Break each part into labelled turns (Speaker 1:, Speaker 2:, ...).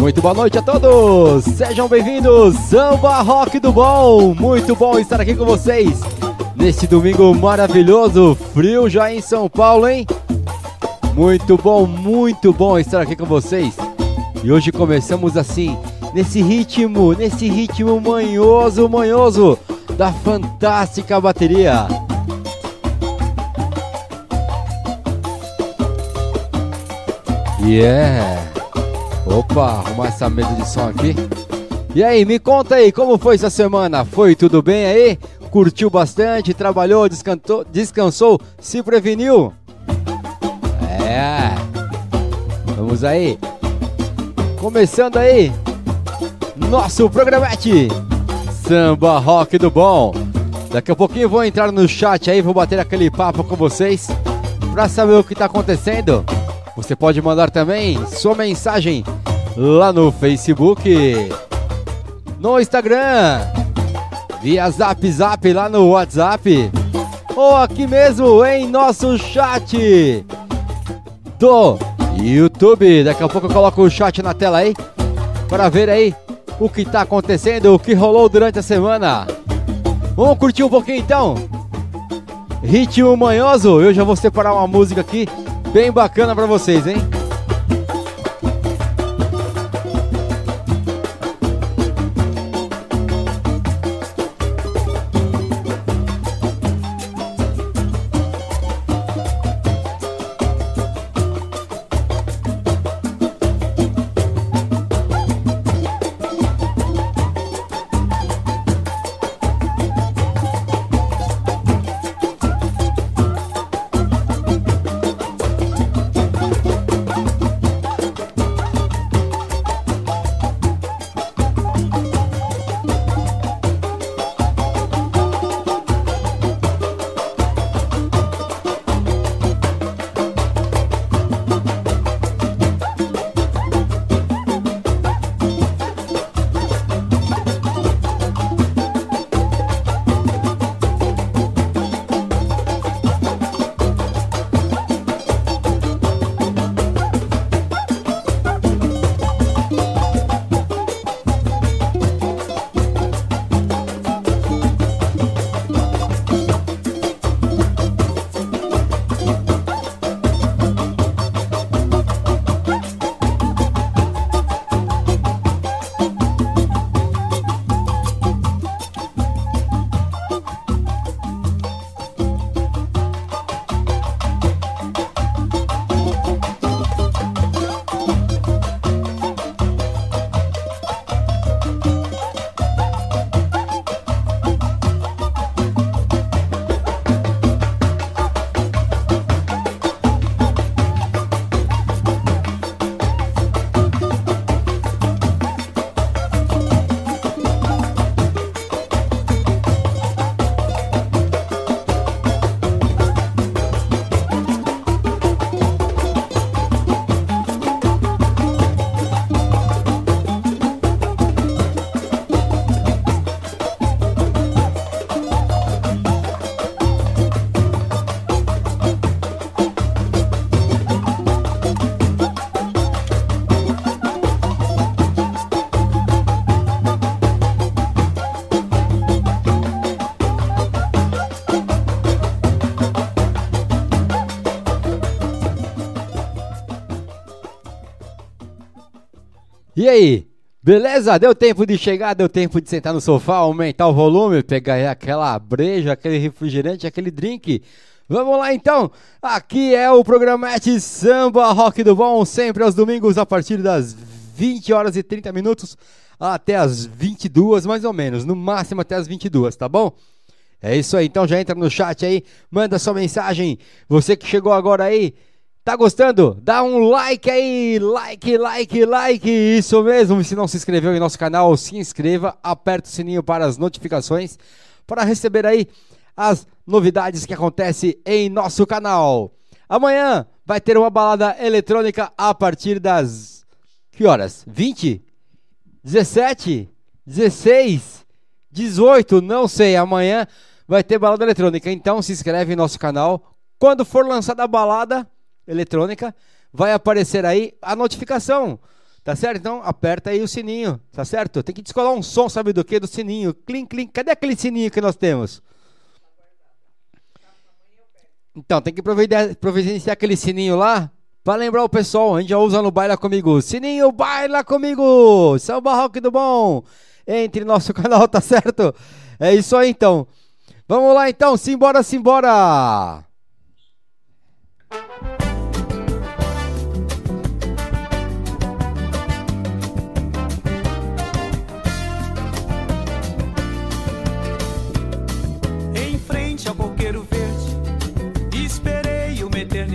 Speaker 1: Muito boa noite a todos! Sejam bem-vindos, Samba Rock do Bom! Muito bom estar aqui com vocês neste domingo maravilhoso, frio já em São Paulo, hein? Muito bom, muito bom estar aqui com vocês. E hoje começamos assim, nesse ritmo, nesse ritmo manhoso, manhoso da fantástica bateria. Yeah! Opa, arrumar essa mesa de som aqui. E aí, me conta aí, como foi essa semana? Foi tudo bem aí? Curtiu bastante? Trabalhou, descansou, descansou se preveniu? É. Vamos aí. Começando aí. Nosso programete. Samba Rock do Bom. Daqui a pouquinho vou entrar no chat aí, vou bater aquele papo com vocês. Pra saber o que tá acontecendo. Você pode mandar também sua mensagem lá no Facebook, no Instagram, via Zap Zap lá no WhatsApp, ou aqui mesmo em nosso chat do YouTube. Daqui a pouco eu coloco o chat na tela aí para ver aí o que está acontecendo, o que rolou durante a semana. Vamos curtir um pouquinho então? Ritmo manhoso, eu já vou separar uma música aqui bem bacana para vocês, hein? E aí? Beleza? Deu tempo de chegar, deu tempo de sentar no sofá, aumentar o volume, pegar aquela breja, aquele refrigerante, aquele drink. Vamos lá então. Aqui é o programete Samba Rock do Bom, sempre aos domingos a partir das 20 horas e 30 minutos até as 22 mais ou menos, no máximo até as 22, tá bom? É isso aí, então já entra no chat aí, manda sua mensagem. Você que chegou agora aí, Tá gostando? Dá um like aí, like, like, like, isso mesmo. Se não se inscreveu em nosso canal, se inscreva, aperta o sininho para as notificações para receber aí as novidades que acontecem em nosso canal. Amanhã vai ter uma balada eletrônica a partir das que horas? 20? 17? 16? 18? Não sei. Amanhã vai ter balada eletrônica. Então se inscreve em nosso canal. Quando for lançada a balada, eletrônica, vai aparecer aí a notificação.
Speaker 2: Tá certo? Então aperta aí o sininho, tá certo? Tem que descolar um som, sabe do que? Do sininho. Clim, clim. Cadê aquele sininho que nós temos? Então, tem que providenciar aquele sininho lá para lembrar o pessoal. A gente já usa no Baila Comigo. Sininho, baila comigo! Samba Rock do Bom! Entre nosso canal, tá certo? É isso aí então. Vamos lá então, simbora, simbora!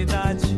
Speaker 2: oportunidade.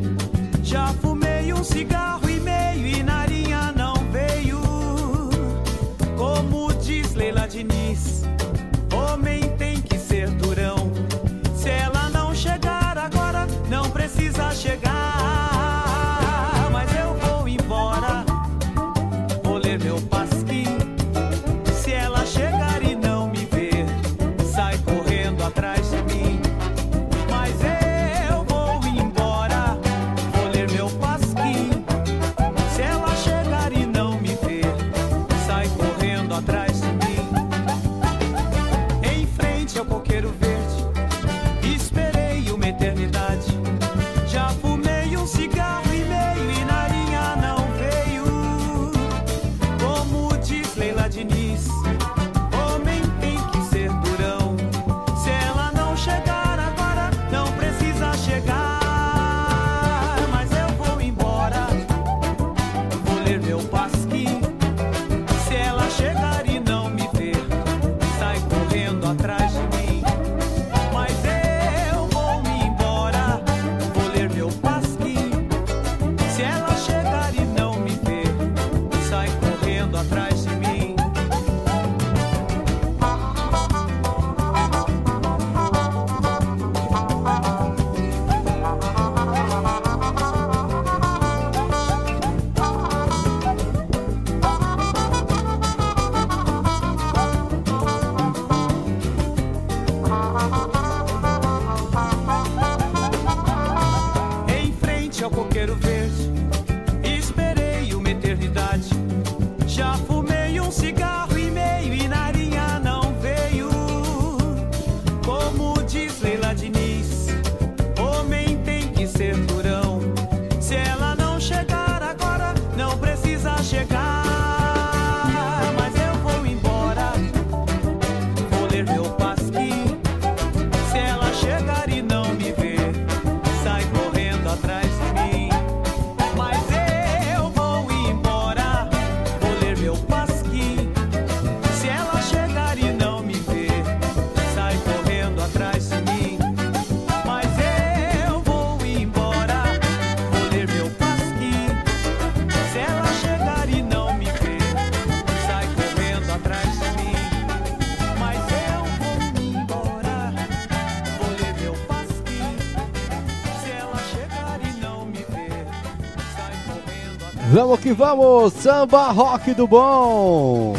Speaker 2: Vamos que vamos, samba rock do bom.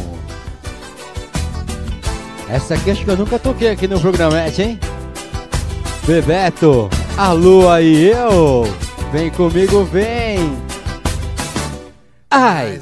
Speaker 2: Essa aqui acho que eu nunca toquei aqui no programete, hein? Bebeto, a lua e eu. Vem comigo, vem. Ai.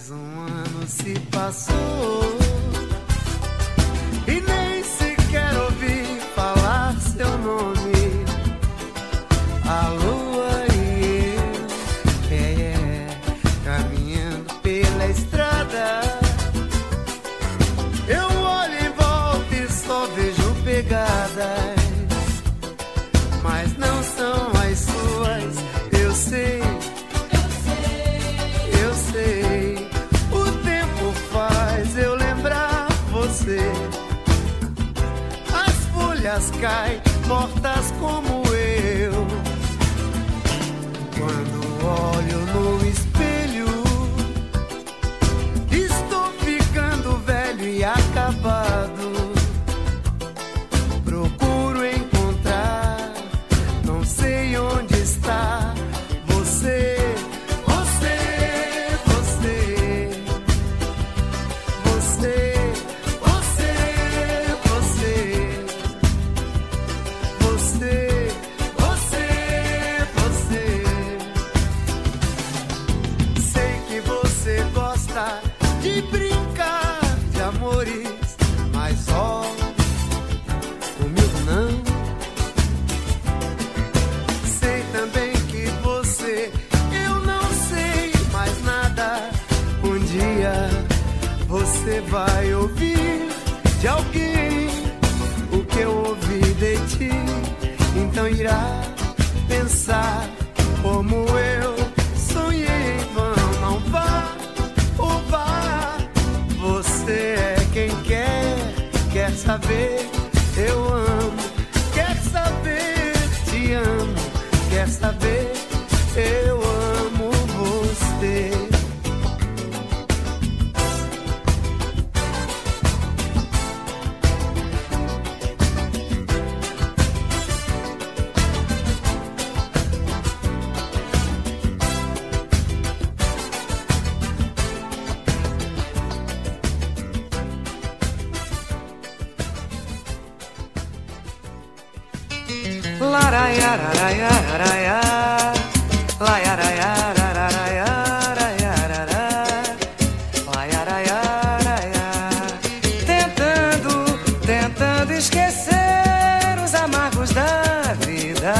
Speaker 3: Tentando, tentando esquecer os amargos da vida.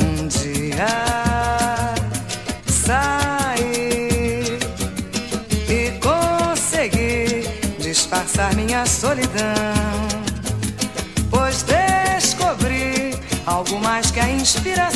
Speaker 3: Um dia saí e consegui disfarçar minha solidão. Pois descobri algo mais que a inspiração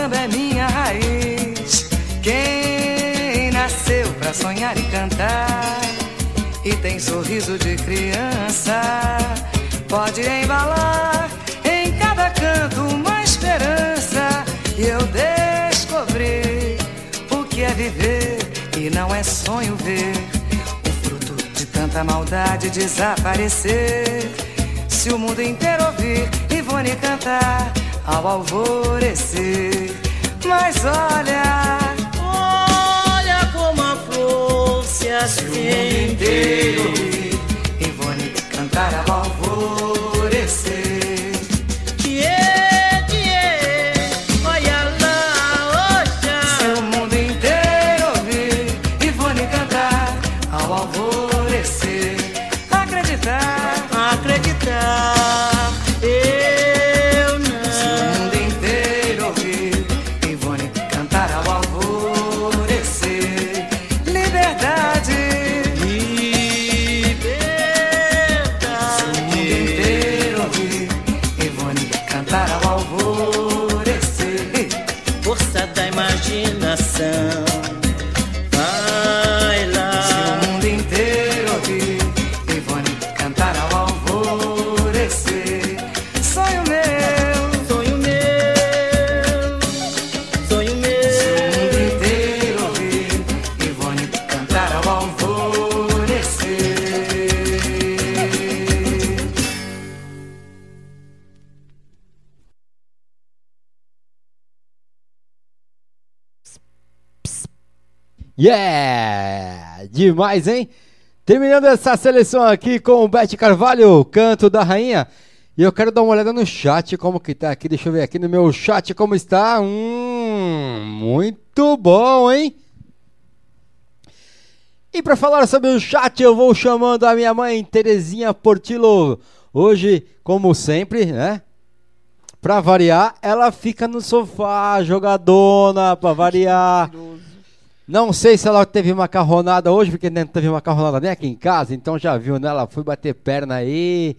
Speaker 3: samba é minha raiz. Quem nasceu pra sonhar e cantar e tem sorriso de criança, pode embalar em cada canto uma esperança. E eu descobri o que é viver e não é sonho ver o fruto de tanta maldade desaparecer. Se o mundo inteiro ouvir Ivone cantar ao alvorecer, mas olha,
Speaker 4: Olha como a flor se acende.
Speaker 1: Yeah! Demais, hein? Terminando essa seleção aqui com o Beth Carvalho, canto da rainha. E eu quero dar uma olhada no chat, como que tá aqui. Deixa eu ver aqui no meu chat como está. Hum, muito bom, hein? E para falar sobre o chat, eu vou chamando a minha mãe, Terezinha Portilo. Hoje, como sempre, né? Pra variar, ela fica no sofá, jogadona, pra variar. Não sei se ela teve macarronada hoje, porque não teve macarronada nem aqui em casa, então já viu, né? Ela foi bater perna aí,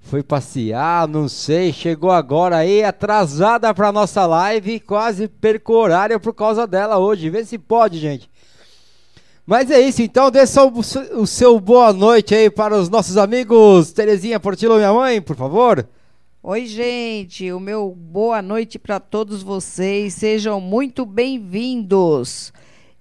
Speaker 1: foi passear, não sei, chegou agora aí, atrasada pra nossa live, quase perco horário por causa dela hoje. Vê se pode, gente. Mas é isso, então dê só o seu- boa noite aí para os nossos amigos. Terezinha Portilo, minha mãe, por favor.
Speaker 5: Oi, gente. O meu boa noite para todos vocês. Sejam muito bem-vindos.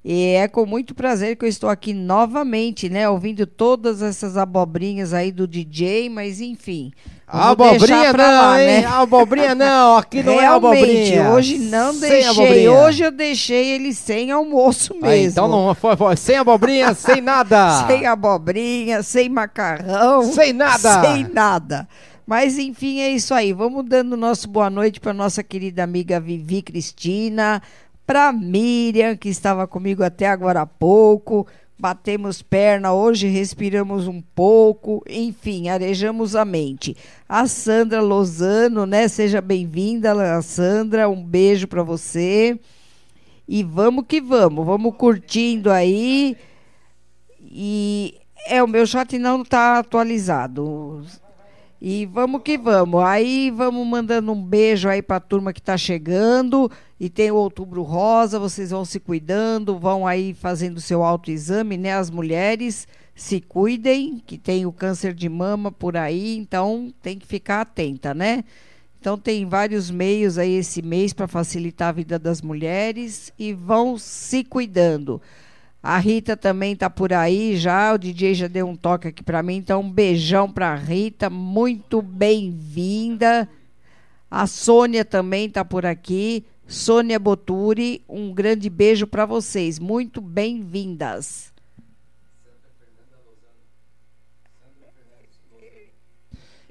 Speaker 5: E é com muito prazer que eu estou aqui novamente, né? Ouvindo todas essas abobrinhas aí do DJ, mas enfim.
Speaker 1: Abobrinha não,
Speaker 5: lá,
Speaker 1: hein?
Speaker 5: né?
Speaker 1: Abobrinha não, aqui não é
Speaker 5: Realmente,
Speaker 1: abobrinha.
Speaker 5: hoje não deixei. Hoje eu deixei ele sem almoço mesmo.
Speaker 1: Ah, então não foi, foi sem abobrinha, sem nada.
Speaker 5: Sem abobrinha, sem macarrão.
Speaker 1: Sem nada.
Speaker 5: Sem nada. Mas enfim, é isso aí. Vamos dando nosso boa noite para nossa querida amiga Vivi Cristina, para Miriam, que estava comigo até agora há pouco. Batemos perna, hoje respiramos um pouco, enfim, arejamos a mente. A Sandra Lozano, né? Seja bem-vinda, Sandra. Um beijo para você. E vamos que vamos, vamos curtindo aí. E é o meu chat não está atualizado. E vamos que vamos. Aí vamos mandando um beijo aí para a turma que está chegando. E tem o Outubro Rosa, vocês vão se cuidando, vão aí fazendo seu autoexame, né? As mulheres se cuidem, que tem o câncer de mama por aí, então tem que ficar atenta, né? Então tem vários meios aí esse mês para facilitar a vida das mulheres e vão se cuidando. A Rita também está por aí já, o DJ já deu um toque aqui para mim, então um beijão para Rita, muito bem-vinda. A Sônia também está por aqui. Sônia Boturi, um grande beijo para vocês, muito bem-vindas.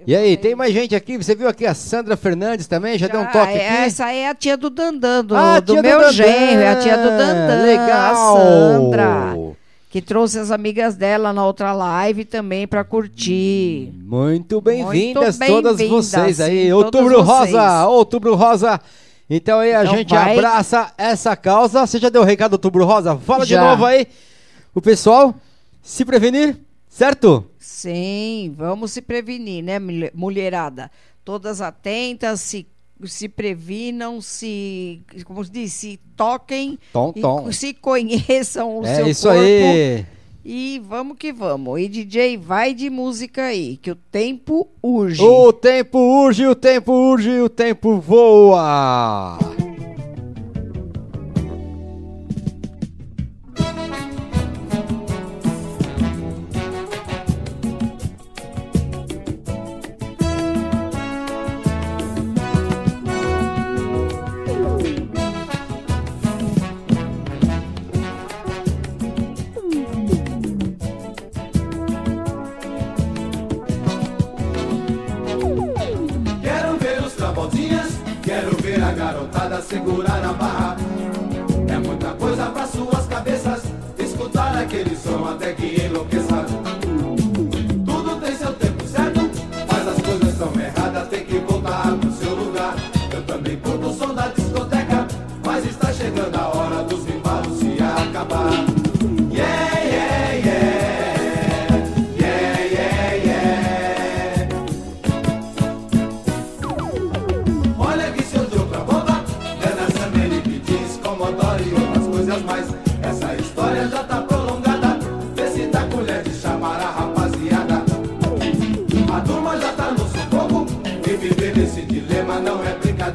Speaker 1: E aí, tem mais gente aqui? Você viu aqui a Sandra Fernandes também? Já, Já deu um toque
Speaker 5: é,
Speaker 1: aqui?
Speaker 5: Essa é a tia do Dandan, do, ah, do meu genro, é a tia do Dandan.
Speaker 1: Legal!
Speaker 5: A Sandra, que trouxe as amigas dela na outra live também para curtir.
Speaker 1: Muito bem-vindas bem todas vocês aí. Outubro. Rosa, Outubro Rosa. Então aí a então gente vai... abraça essa causa. Você já deu o recado Outubro Rosa? Fala já. de novo aí. O pessoal se prevenir, certo?
Speaker 5: Sim, vamos se prevenir, né, mulherada? Todas atentas, se se previnam, se, como se diz, se toquem,
Speaker 1: tom, tom.
Speaker 5: se conheçam o
Speaker 1: é
Speaker 5: seu
Speaker 1: isso
Speaker 5: corpo.
Speaker 1: Aí.
Speaker 5: E vamos que vamos. E DJ, vai de música aí, que o tempo urge.
Speaker 1: O tempo urge, o tempo urge, o tempo voa.
Speaker 6: Segurar a barra. É muita coisa para suas cabeças, escutar aquele som até que enlouqueça.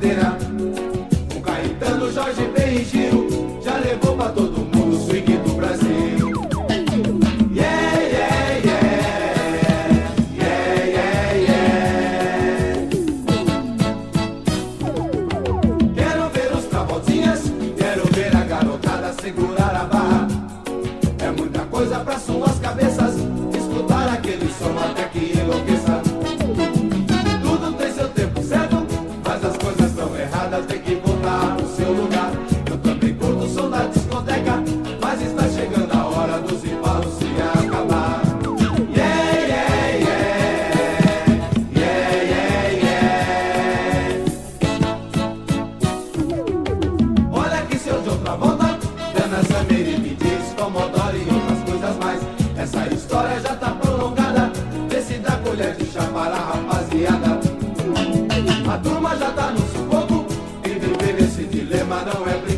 Speaker 6: carretera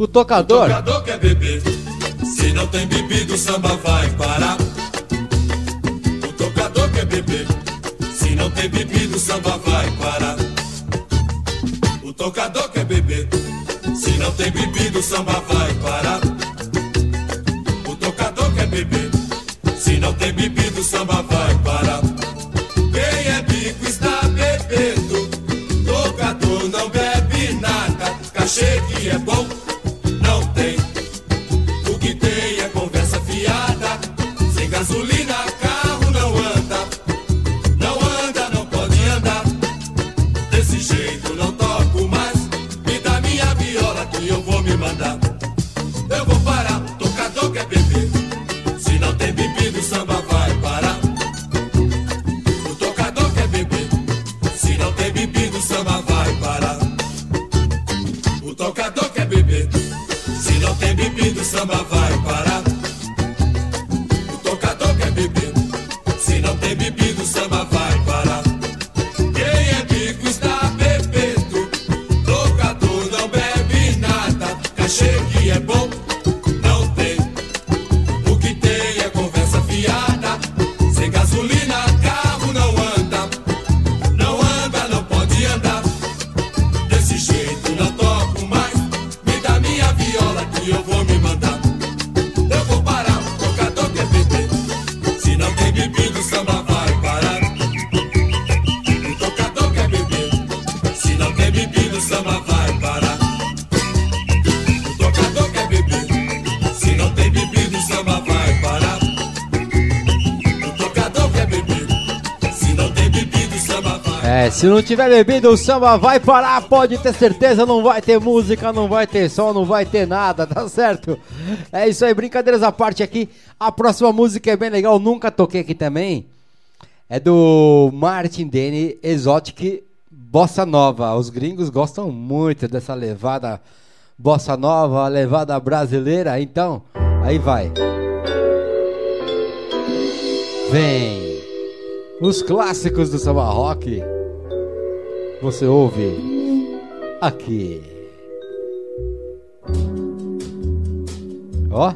Speaker 6: O
Speaker 1: tocador? O tocador
Speaker 7: quer beber. Se não tem bebido, o samba vai parar. O tocador quer beber. Se não tem bebido, o samba vai parar. O tocador quer beber. Se não tem bebido, o samba vai parar. O tocador quer beber. Se não tem bebido, o samba vai parar. Se não
Speaker 1: tiver bebido, o samba vai parar, pode ter certeza, não vai ter música, não vai ter som, não vai ter nada, tá certo? É isso aí, brincadeiras à parte aqui. A próxima música é bem legal, nunca toquei aqui também. É do Martin Denny, Exotic Bossa Nova. Os gringos gostam muito dessa levada bossa nova, levada brasileira, então, aí vai. Vem os clássicos do samba rock. Você ouve aqui. Ó.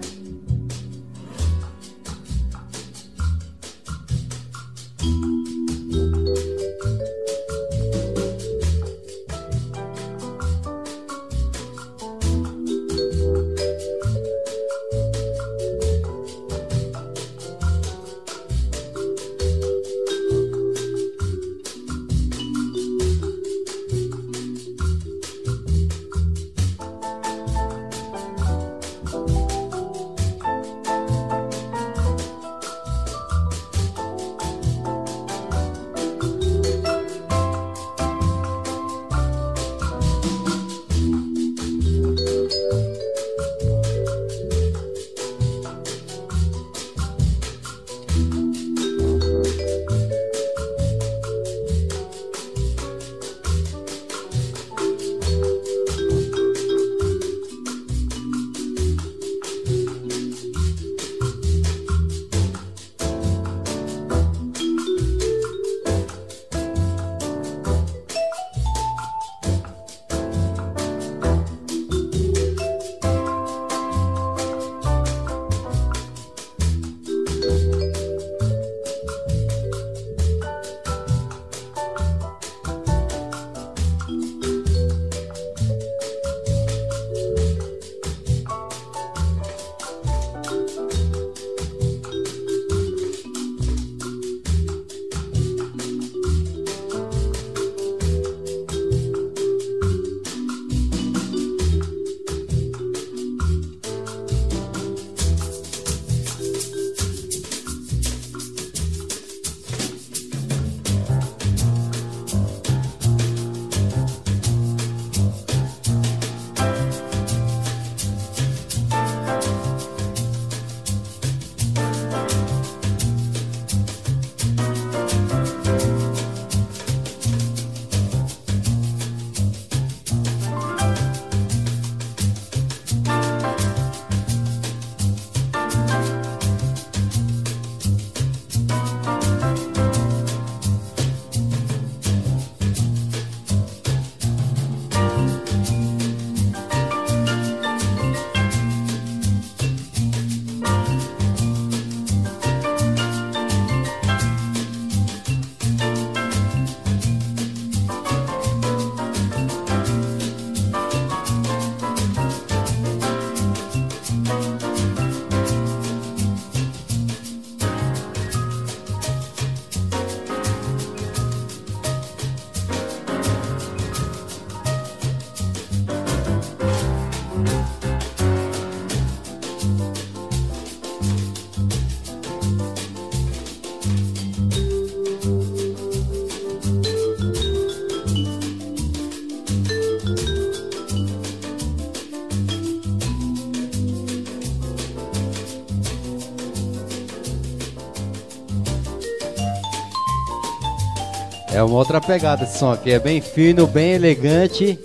Speaker 1: uma outra pegada esse som aqui, é bem fino, bem elegante.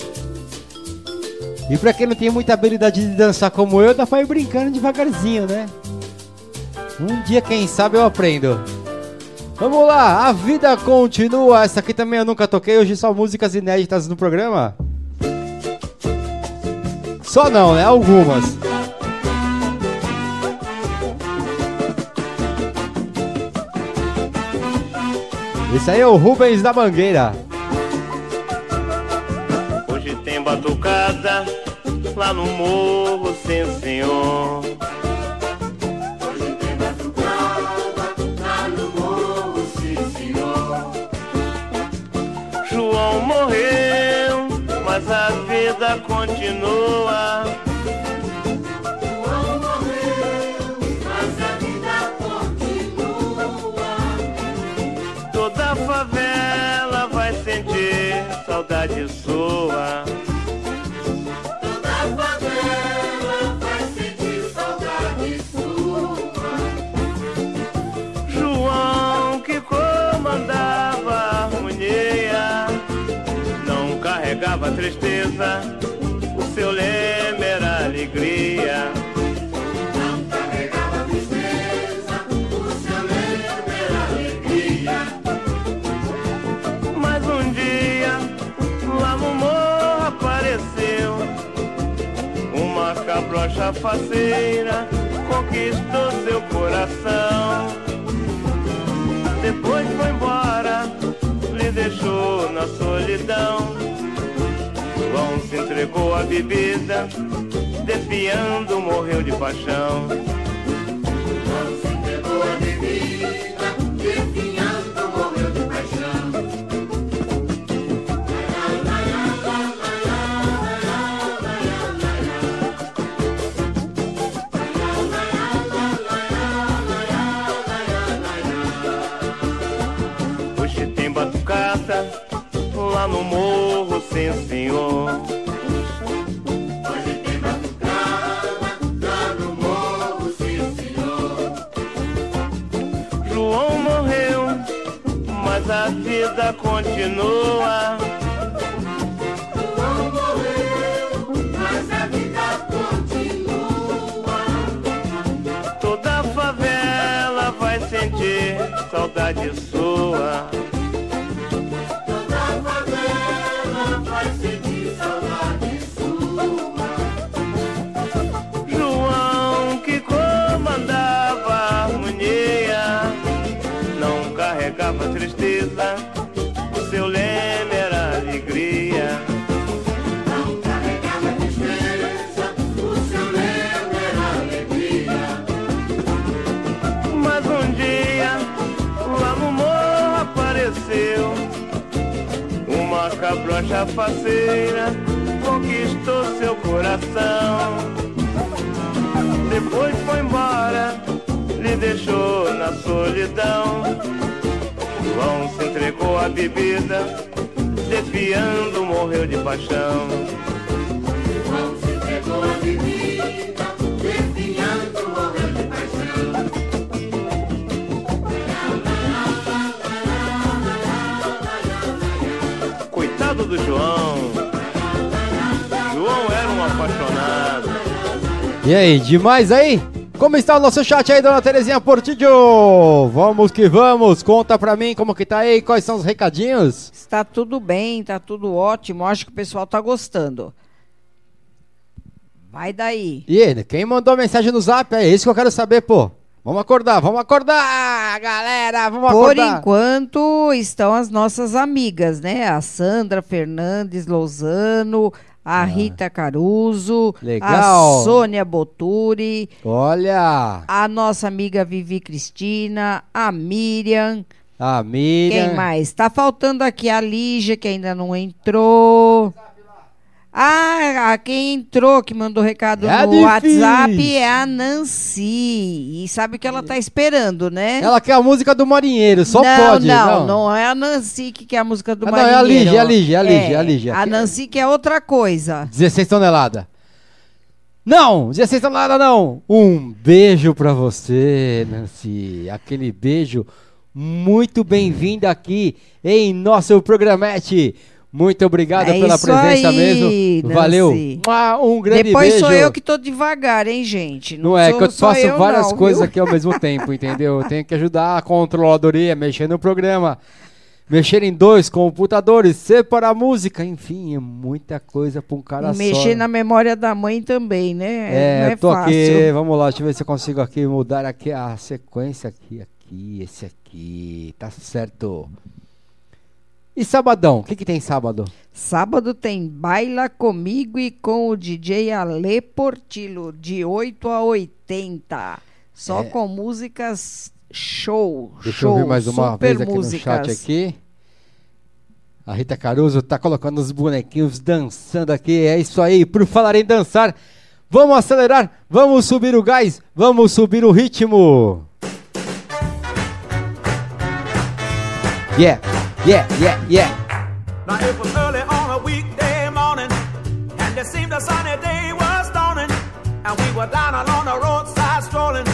Speaker 1: E pra quem não tem muita habilidade de dançar como eu, dá pra ir brincando devagarzinho, né? Um dia, quem sabe, eu aprendo. Vamos lá, a vida continua. Essa aqui também eu nunca toquei, hoje só músicas inéditas no programa. Só não, né? Algumas. Esse aí é o Rubens da Mangueira.
Speaker 8: Hoje tem batucada lá no morro, sim senhor. Hoje tem batucada lá no morro, sim senhor. João morreu, mas a vida continua. Tristeza, o seu leme era alegria. Não carregava tristeza, o seu leme era alegria. Mas um dia, lá no morro apareceu uma cabrocha faceira, conquistou seu coração. Depois foi embora, lhe deixou na solidão. João se entregou à bebida, defiando, morreu de paixão. João se entregou à bebida, defiando, morreu de paixão. Hoje tem batucada senhor. Hoje tem batucada lá no morro, sim senhor. João morreu, mas a vida continua. João morreu, mas a vida continua. Toda a favela vai sentir saudade cabrocha faceira, conquistou seu coração. Depois foi embora, lhe deixou na solidão. João se entregou à bebida, defiando, morreu de paixão. João se entregou à bebida,
Speaker 1: E aí, demais aí? Como está o nosso chat aí, dona Terezinha Portillo? Vamos que vamos, conta pra mim como que tá aí, quais são os recadinhos?
Speaker 5: Está tudo bem, tá tudo ótimo. Acho que o pessoal tá gostando. Vai daí.
Speaker 1: E ele, quem mandou mensagem no zap? É isso que eu quero saber, pô. Vamos acordar, vamos acordar, galera, vamos
Speaker 5: Por
Speaker 1: acordar.
Speaker 5: enquanto estão as nossas amigas, né? A Sandra Fernandes Lozano, a Rita Caruso,
Speaker 1: Ah. Legal.
Speaker 5: a Sônia Boturi,
Speaker 1: Olha,
Speaker 5: a nossa amiga Vivi Cristina, a Miriam.
Speaker 1: a Miriam.
Speaker 5: Quem mais? Tá faltando aqui a Lígia, que ainda não entrou. Ah, a quem entrou, que mandou recado
Speaker 1: É
Speaker 5: no
Speaker 1: difícil.
Speaker 5: WhatsApp é a Nancy. E sabe o que ela tá esperando, né?
Speaker 1: Ela quer a música do Marinheiro, só
Speaker 5: não,
Speaker 1: pode.
Speaker 5: Não, não, é a Nancy que quer a música do
Speaker 1: Ah, não, é a
Speaker 5: Marinheiro.
Speaker 1: Lígia, é a Lígia, é a Lígia, é a Lígia.
Speaker 5: A Nancy que é outra coisa.
Speaker 1: 16 toneladas. Não, 16 toneladas não. Um beijo pra você, Nancy. Aquele beijo muito bem-vinda aqui em nosso programete. Muito obrigado
Speaker 5: É
Speaker 1: pela presença
Speaker 5: aí,
Speaker 1: mesmo. Valeu. Um grande
Speaker 5: Depois
Speaker 1: beijo.
Speaker 5: sou eu que tô devagar, hein, gente?
Speaker 1: Não, é
Speaker 5: sou
Speaker 1: que eu faço
Speaker 5: eu
Speaker 1: várias
Speaker 5: não,
Speaker 1: coisas
Speaker 5: viu?
Speaker 1: aqui ao mesmo tempo, entendeu? Eu tenho que ajudar a controladoria, mexer no programa, mexer em dois computadores, separar a música, enfim, é muita coisa pra um cara
Speaker 5: E
Speaker 1: só.
Speaker 5: mexer na memória da mãe também, né?
Speaker 1: É,
Speaker 5: não é
Speaker 1: tô
Speaker 5: fácil.
Speaker 1: aqui, vamos lá, deixa eu ver se eu consigo aqui mudar aqui a sequência aqui, aqui, esse aqui, tá certo. E sabadão, o que que tem sábado?
Speaker 5: Sábado tem Baila Comigo e com o DJ Ale Portillo, de 8 a 80. Só
Speaker 1: É.
Speaker 5: com músicas show.
Speaker 1: Deixa
Speaker 5: show,
Speaker 1: eu ver mais uma vez aqui
Speaker 5: músicas.
Speaker 1: no chat aqui. A Rita Caruso tá colocando os bonequinhos dançando aqui. É isso aí. Por falar em dançar, vamos acelerar, vamos subir o gás, vamos subir o ritmo. Yeah, yeah, yeah, yeah.
Speaker 4: Now it was early on a weekday morning, and it seemed a sunny day was dawning, and we were down along the roadside strolling,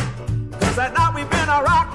Speaker 4: cause at night we've been a rock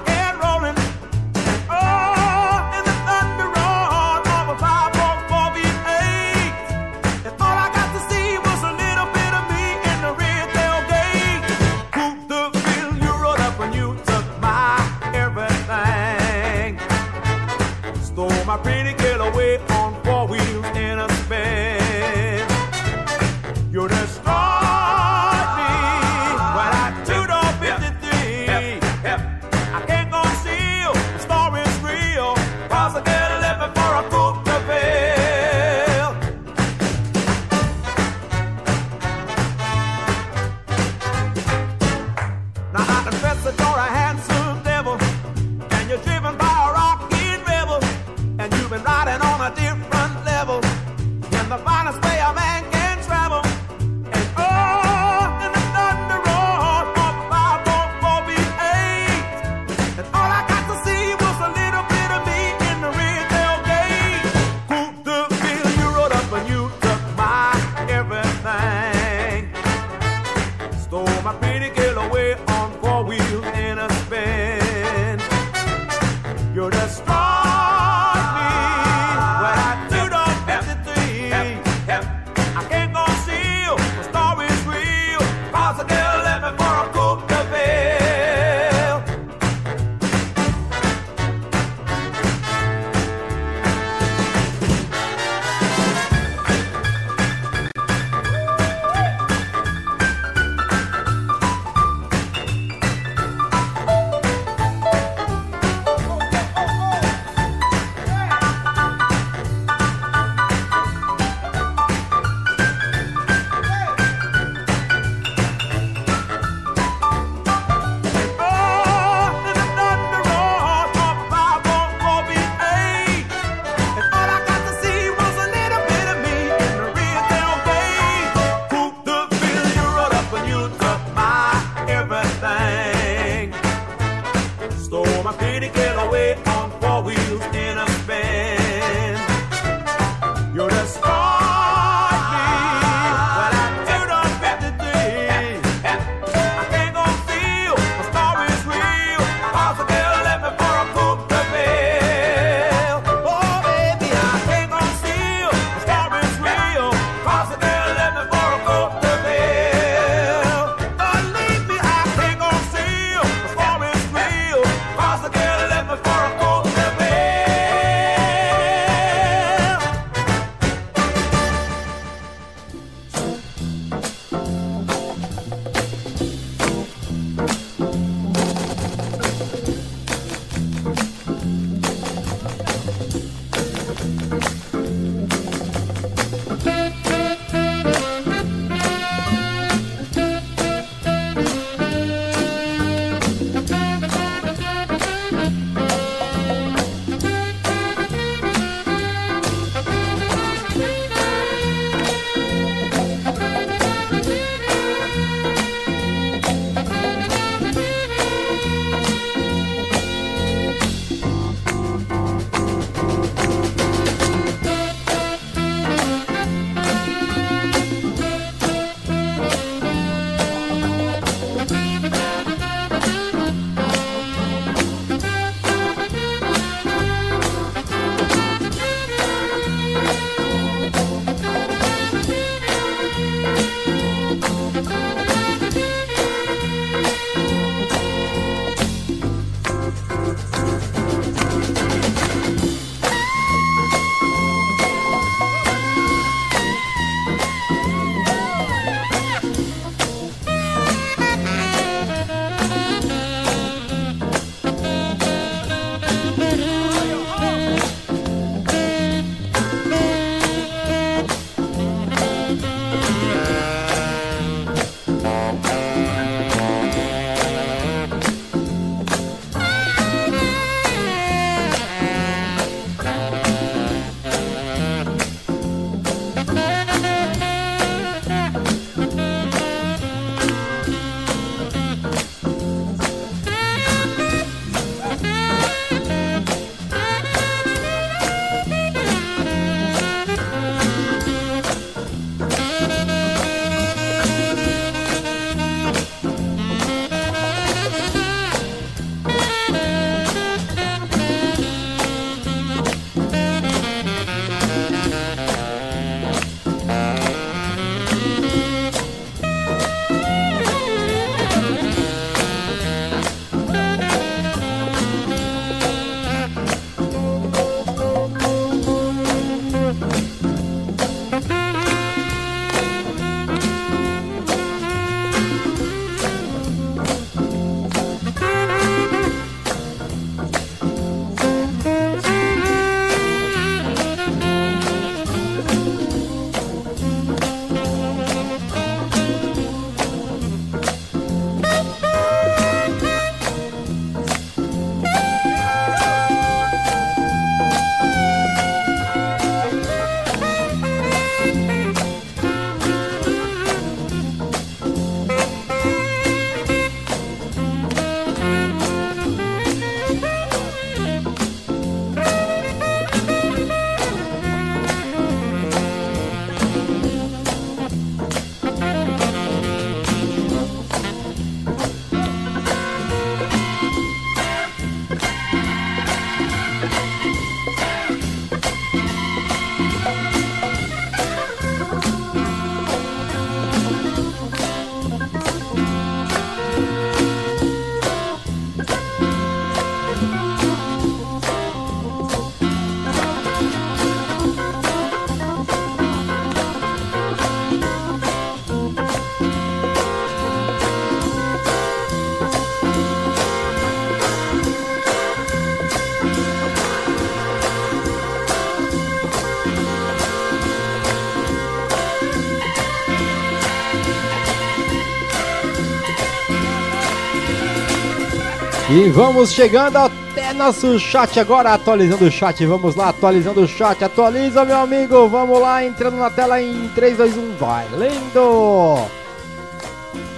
Speaker 1: E vamos chegando até nosso chat agora, atualizando o chat. Vamos lá, atualizando o chat. Atualiza, meu amigo. Vamos lá, entrando na tela em 3, 2, 1. Vai, lindo!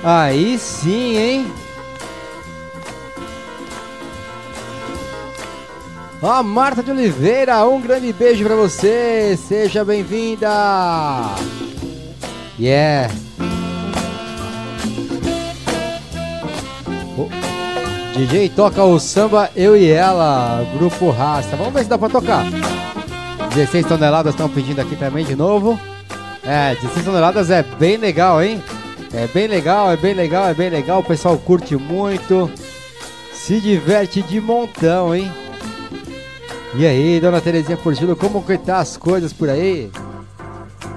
Speaker 1: Aí sim, hein? A Marta de Oliveira, um grande beijo pra você. Seja bem-vinda. Yeah. DJ toca o samba Eu e Ela, grupo Raça. Vamos ver se dá pra tocar. 16 toneladas estão pedindo aqui também de novo. É, 16 toneladas é bem legal, hein? É bem legal, é bem legal, é bem legal. O pessoal curte muito. Se diverte de montão, hein? E aí, dona Terezinha Portillo, como que tá as coisas por aí?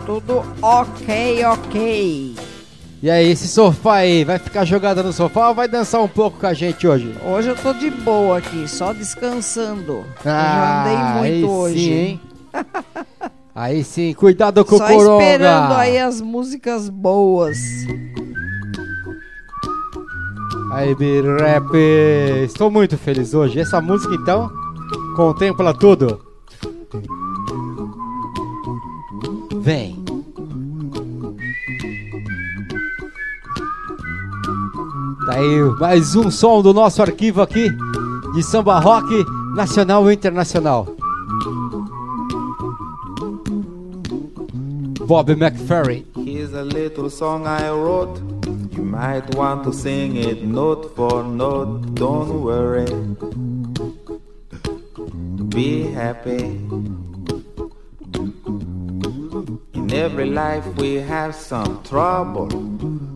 Speaker 5: Tudo ok, ok.
Speaker 1: E aí, esse sofá aí, vai ficar jogada no sofá ou vai dançar um pouco com a gente hoje?
Speaker 5: Hoje eu tô de boa aqui, só descansando. eu já
Speaker 1: Ah,
Speaker 5: andei
Speaker 1: aí
Speaker 5: muito hoje.
Speaker 1: Sim, hein? aí sim, cuidado com
Speaker 5: Só
Speaker 1: o coronga.
Speaker 5: esperando aí as músicas boas.
Speaker 1: Aí, B-Rap, estou muito feliz hoje. Essa música, então, contempla tudo. Vem. Tá aí mais um som do nosso arquivo aqui de samba rock nacional e internacional. Bob McFerrin.
Speaker 9: Here's a little song I wrote. You might want to sing it note for note. Don't worry. Be happy. In every life we have some trouble.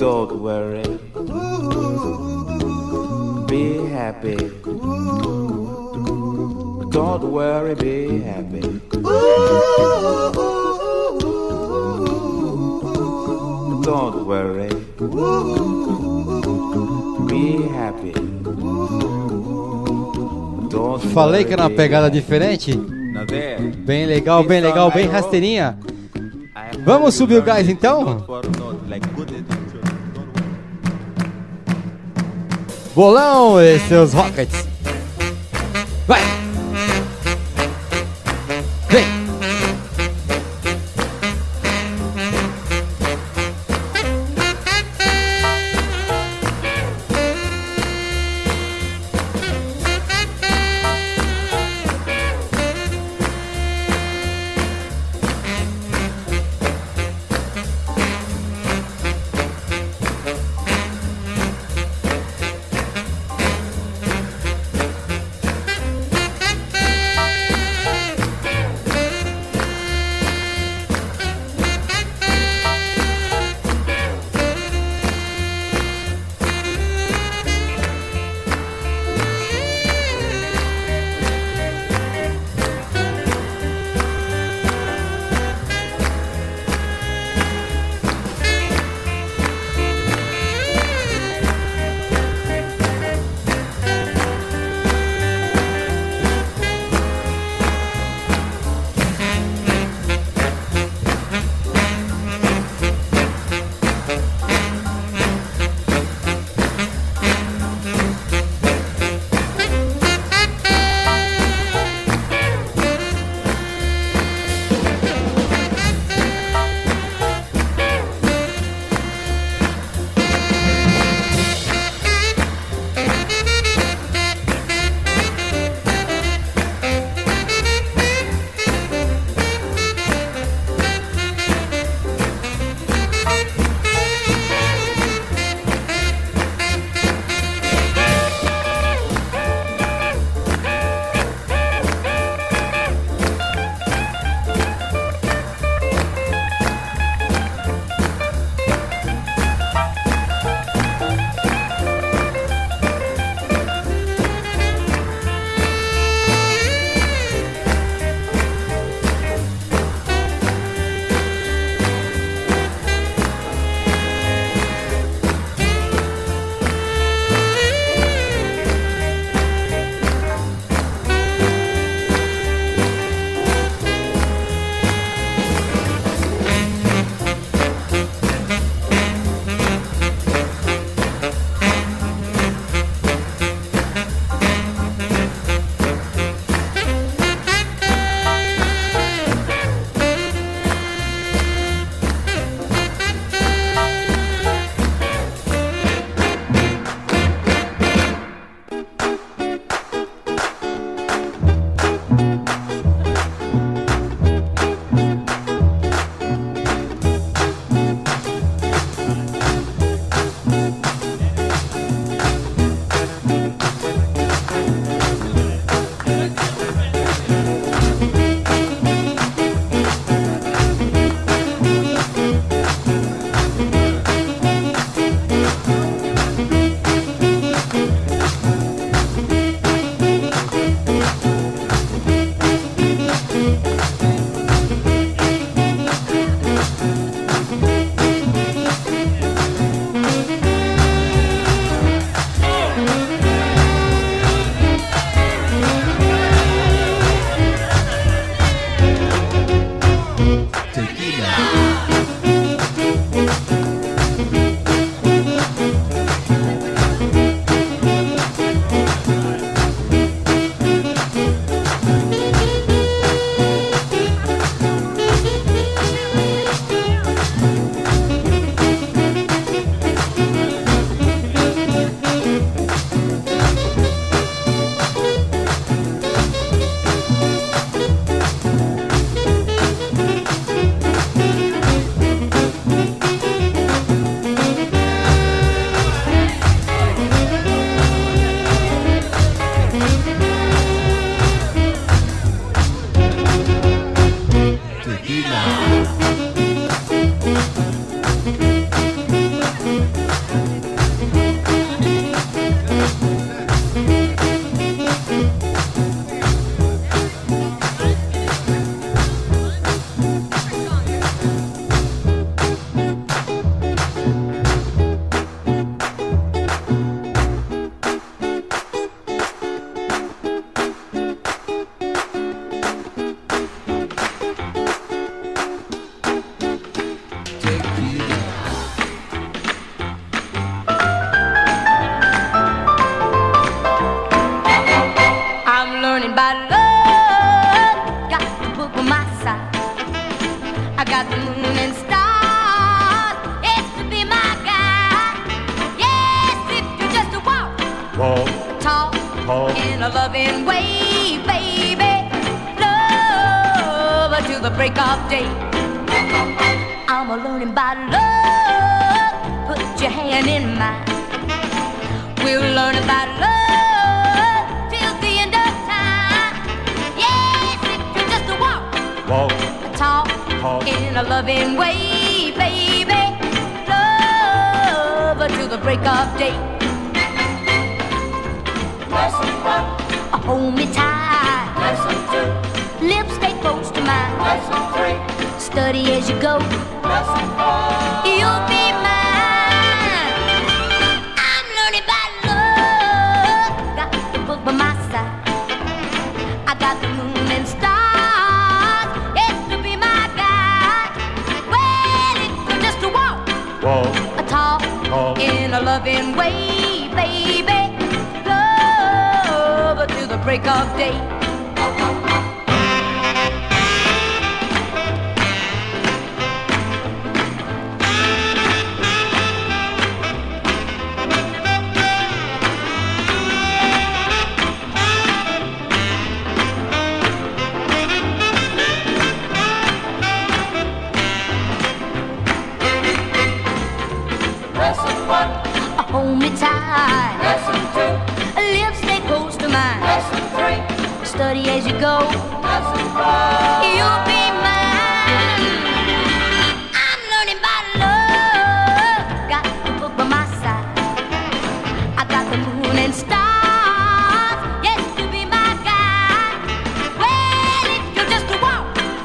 Speaker 9: Don't worry. Be happy. Don't worry, be happy. Don't worry. Be happy. Don't
Speaker 1: Falei que era uma pegada diferente.
Speaker 9: there.
Speaker 1: Bem legal, bem legal, bem rasteirinha. Vamos subir o gás então? Bolão e seus Rockets.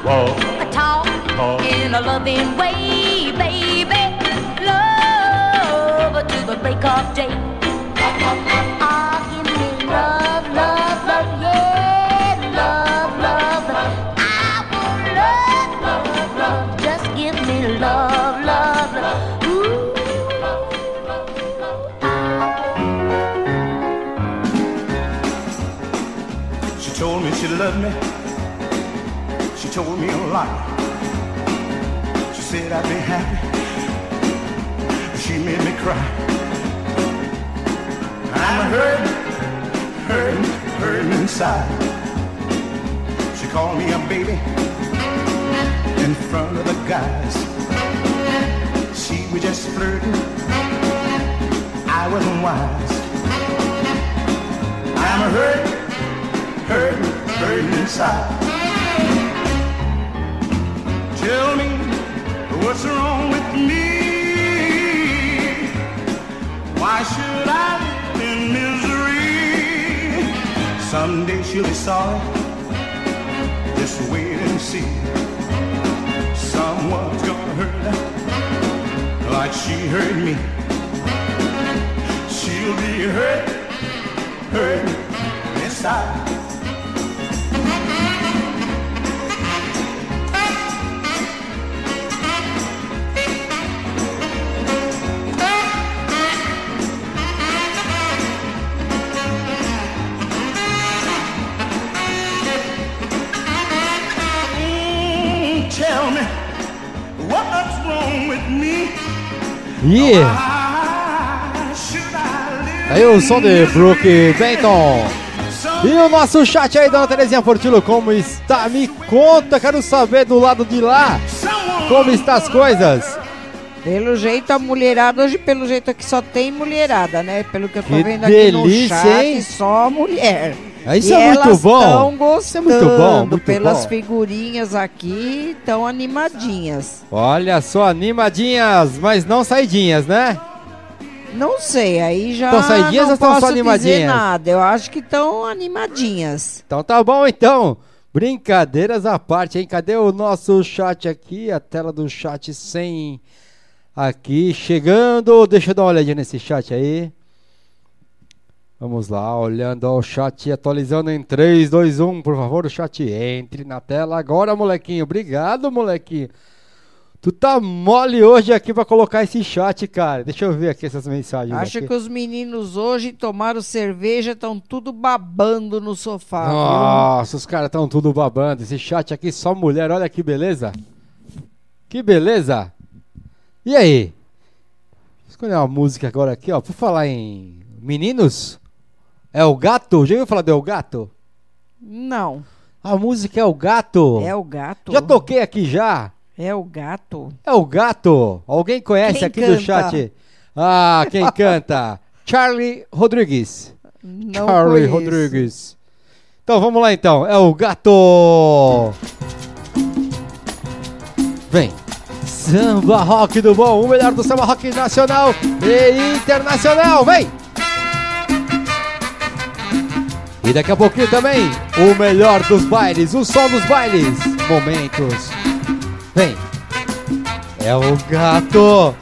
Speaker 10: Walk,
Speaker 11: walk,
Speaker 10: talk
Speaker 11: talk.
Speaker 10: in a loving way, baby. Love to the break of day.
Speaker 12: Told me a lot. She said I'd be happy. She made me cry. I'm hurting, hurting, hurting inside. She called me a baby in front of the guys. She was just flirting. I wasn't wise. I'm hurting hurting, hurting inside. Tell me what's wrong with me? Why should I live in misery? Someday she'll be sorry. Just wait and see. Someone's gonna hurt her like she hurt me. She'll be hurt, hurt inside. Live
Speaker 1: aí o som de
Speaker 12: in
Speaker 1: Brooke Benton. E o nosso chat aí, dona Terezinha Portillo, como está? Me conta, quero saber do lado de lá como estão as coisas.
Speaker 5: Pelo jeito, a mulherada, hoje pelo jeito aqui só tem mulherada, né? Pelo que eu tô
Speaker 1: Que
Speaker 5: vendo aqui no
Speaker 1: delícia,
Speaker 5: chat,
Speaker 1: hein?
Speaker 5: só mulher.
Speaker 1: Isso
Speaker 5: e
Speaker 1: é muito bom. Isso é muito bom, muito
Speaker 5: pelas
Speaker 1: bom.
Speaker 5: figurinhas aqui, estão animadinhas.
Speaker 1: Olha só, animadinhas, mas não saidinhas, né?
Speaker 5: Não sei, aí já
Speaker 1: Tão saidinhas
Speaker 5: não
Speaker 1: ou tão só
Speaker 5: posso dizer
Speaker 1: animadinhas?
Speaker 5: nada. Eu acho que estão animadinhas.
Speaker 1: Então tá bom então. Brincadeiras à parte, hein? Cadê o nosso chat aqui? A tela do chat sem aqui chegando. Deixa eu dar uma olhadinha nesse chat aí. Vamos lá, olhando ao chat, atualizando em 3, 2, 1, por favor, o chat entre na tela agora, molequinho. Obrigado, molequinho. Tu tá mole hoje aqui pra colocar esse chat, cara. Deixa eu ver aqui essas mensagens.
Speaker 5: Acho
Speaker 1: aqui.
Speaker 5: que os meninos hoje tomaram cerveja, estão tudo babando no sofá. viu?
Speaker 1: Nossa, os caras estão tudo babando. Esse chat aqui só mulher, olha que beleza. Que beleza. E aí? Escolher uma música agora aqui, ó. Por falar em meninos, É o gato? Já ouviu falar do El Gato?
Speaker 5: Não.
Speaker 1: A música é o gato.
Speaker 5: É o gato?
Speaker 1: Já toquei aqui já.
Speaker 5: É o gato?
Speaker 1: É o gato. Alguém conhece
Speaker 5: Quem
Speaker 1: aqui do
Speaker 5: canta?
Speaker 1: chat? Ah, quem canta? Charlie Rodrigues.
Speaker 5: Não
Speaker 1: Charlie
Speaker 5: conheço.
Speaker 1: Rodrigues. Então vamos lá então. É o gato. Vem. Samba rock do bom, o melhor do samba rock nacional e internacional. Vem. E daqui a pouquinho também o melhor dos bailes, o som dos bailes, momentos. Vem. É o gato.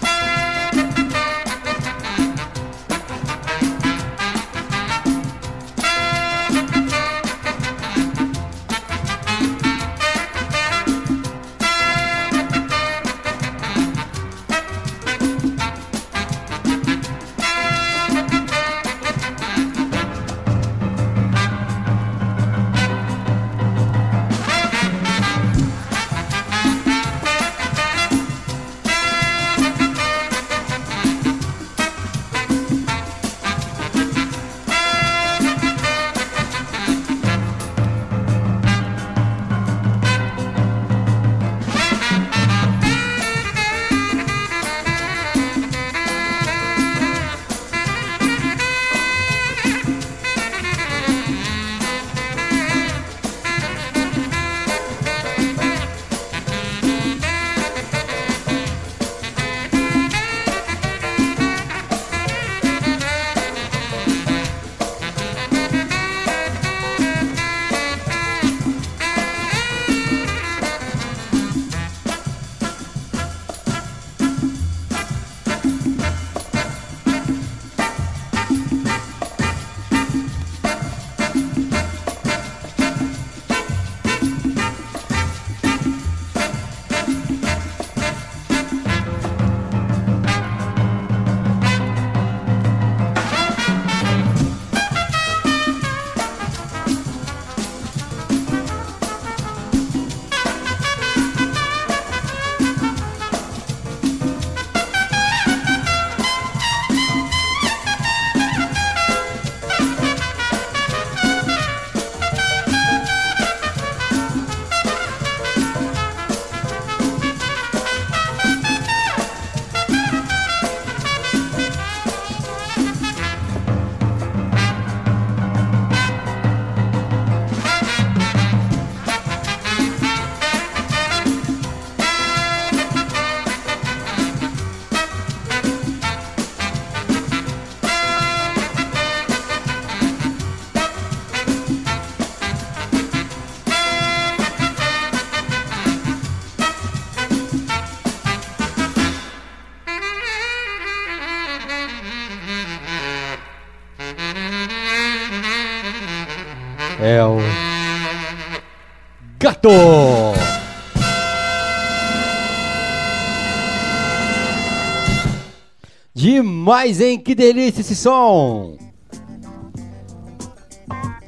Speaker 1: Demais, hein? Que delícia esse som!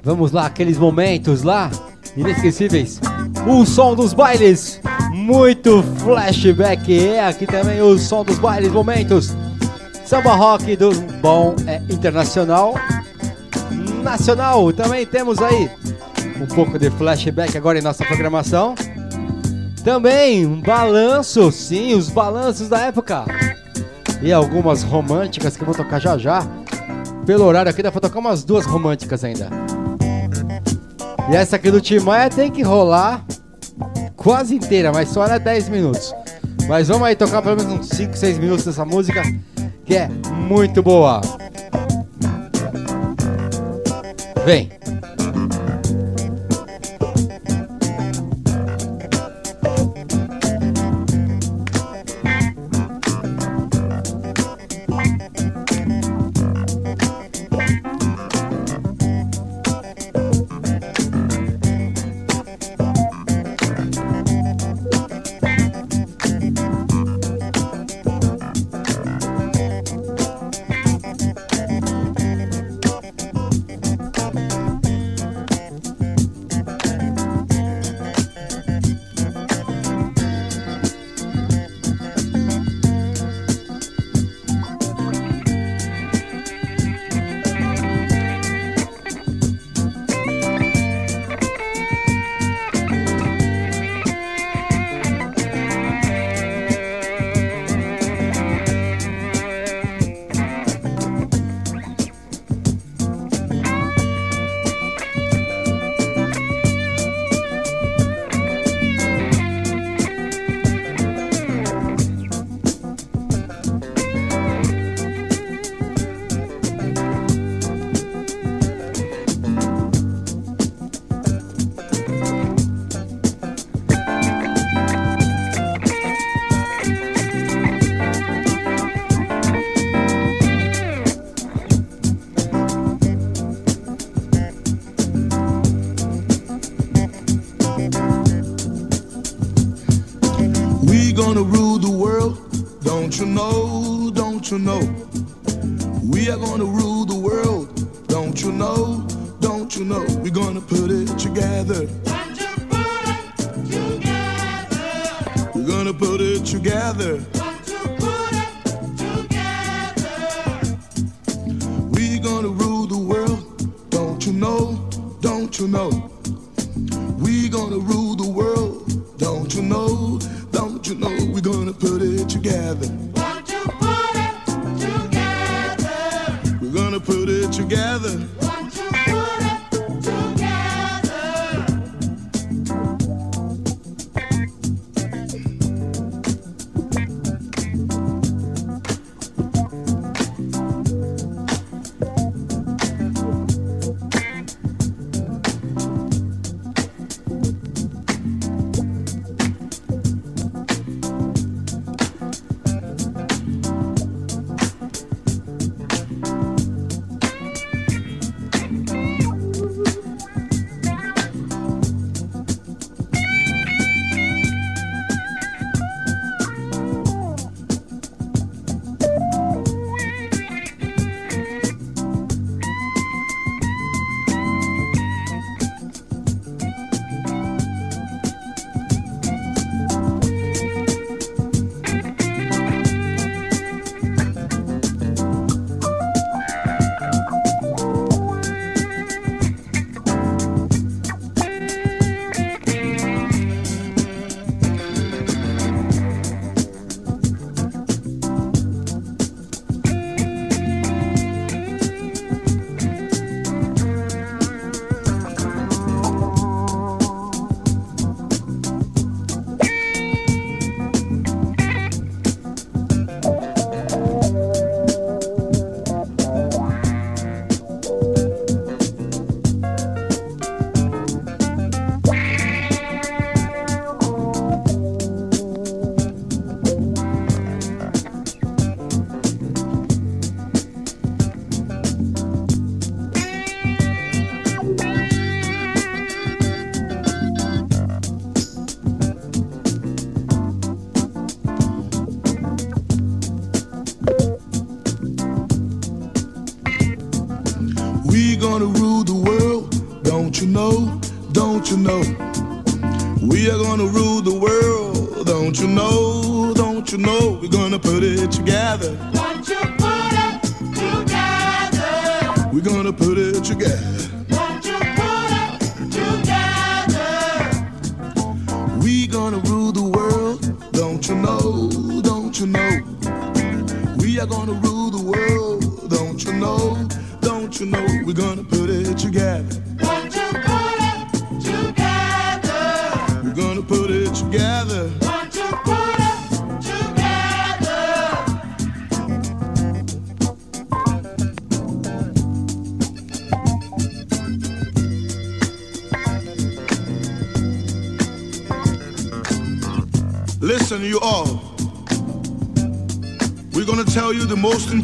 Speaker 1: Vamos lá, aqueles momentos lá, inesquecíveis. O som dos bailes, muito flashback. É aqui também o som dos bailes, momentos. Samba rock do bom é internacional. Nacional, também temos aí um pouco de flashback agora em nossa programação. Também um balanço, sim, os balanços da época. E algumas românticas que eu vou tocar já já. Pelo horário aqui dá pra tocar umas duas românticas ainda. E essa aqui do Tim Maia tem que rolar quase inteira, mas só era 10 minutos. Mas vamos aí tocar pelo menos uns 5, 6 minutos dessa música, que é muito boa. Vem.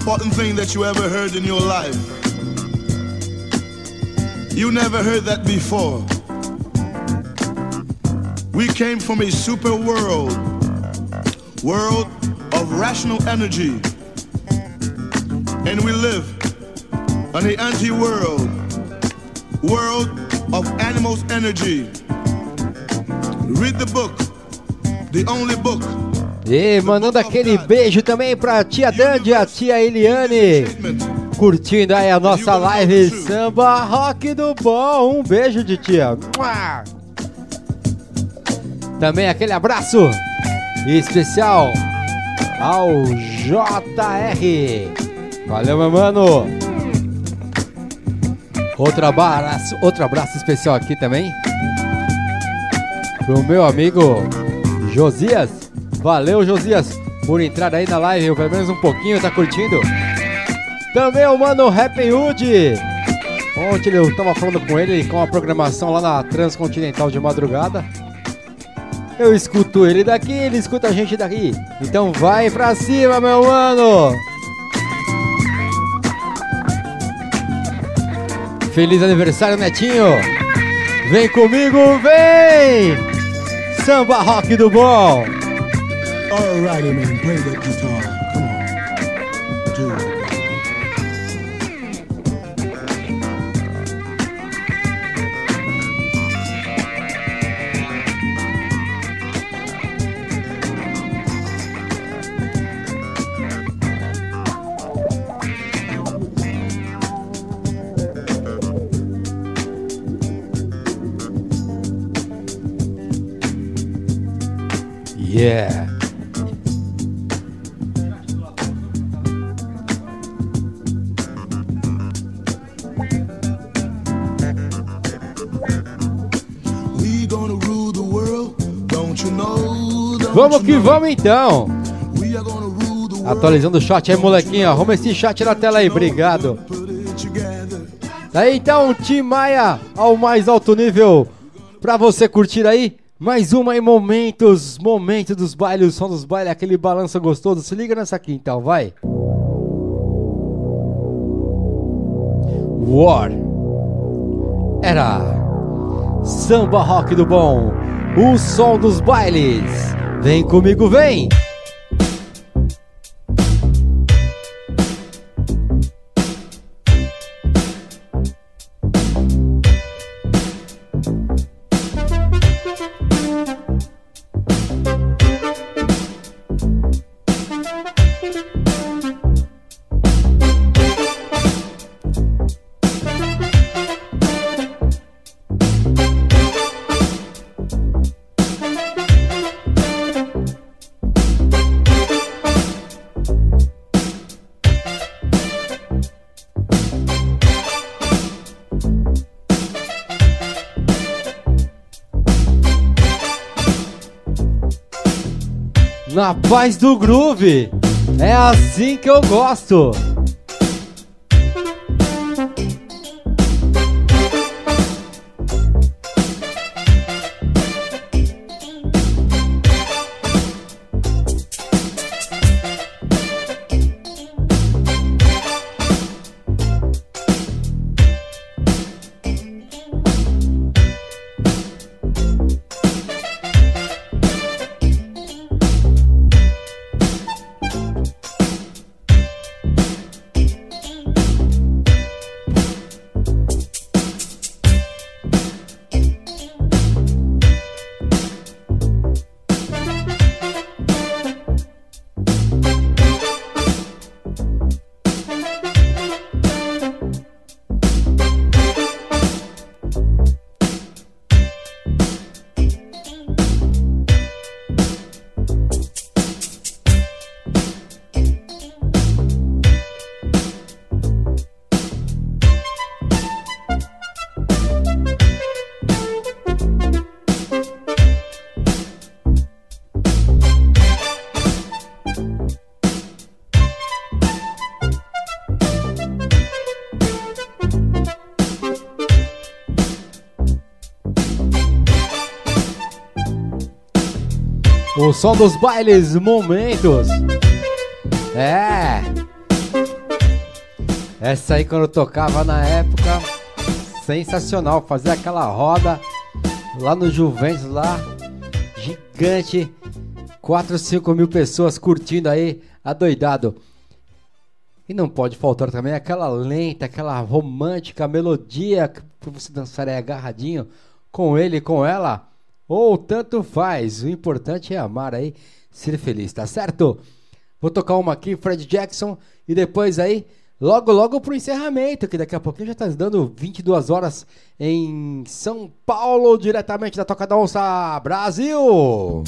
Speaker 13: Important thing that you ever heard in your life. You never heard that before. We came from a super world, world of rational energy. And we live on the anti-world, world of animals' energy. Read the book, the only book
Speaker 1: E mandando aquele beijo também pra tia Dandy, a tia Eliane. Curtindo aí a nossa live samba rock do bom. Um beijo de tia. Também aquele abraço especial ao JR. Valeu, meu mano. Outro abraço, outro abraço especial aqui também pro meu amigo Josias. Valeu, Josias, por entrar aí na live, pelo menos um pouquinho, tá curtindo? Também o mano Happy Hood. Ontem eu tava falando com ele com a programação lá na Transcontinental de madrugada. Eu escuto ele daqui, ele escuta a gente daqui. Então vai pra cima, meu mano! Feliz aniversário, Netinho! Vem comigo, vem! Samba rock do bom!
Speaker 13: Alrighty, man, play that guitar.
Speaker 1: Vamos que vamos então. Atualizando o chat aí, molequinho. Arruma esse chat na tela aí, obrigado. Daí então, Tim Maia ao mais alto nível. Pra você curtir aí, mais uma em momentos, momentos dos bailes, o som dos bailes, aquele balanço gostoso. Se liga nessa aqui então, vai. War. Era samba rock do bom, o som dos bailes. Vem comigo, vem. Paz do groove. É assim que eu gosto. Som dos bailes, momentos. É. Essa aí quando eu tocava na época, sensacional. Fazer aquela roda lá no Juventus, lá, gigante. 4, 5 mil pessoas curtindo aí, adoidado. E não pode faltar também aquela lenta, aquela romântica melodia para você dançar aí agarradinho com ele, com ela. Ou tanto faz, o importante é amar aí, ser feliz, tá certo? Vou tocar uma aqui, Fred Jackson, e depois aí, logo logo pro encerramento, que daqui a pouquinho já tá dando 22 horas em São Paulo, diretamente da Toca da Onça, Brasil!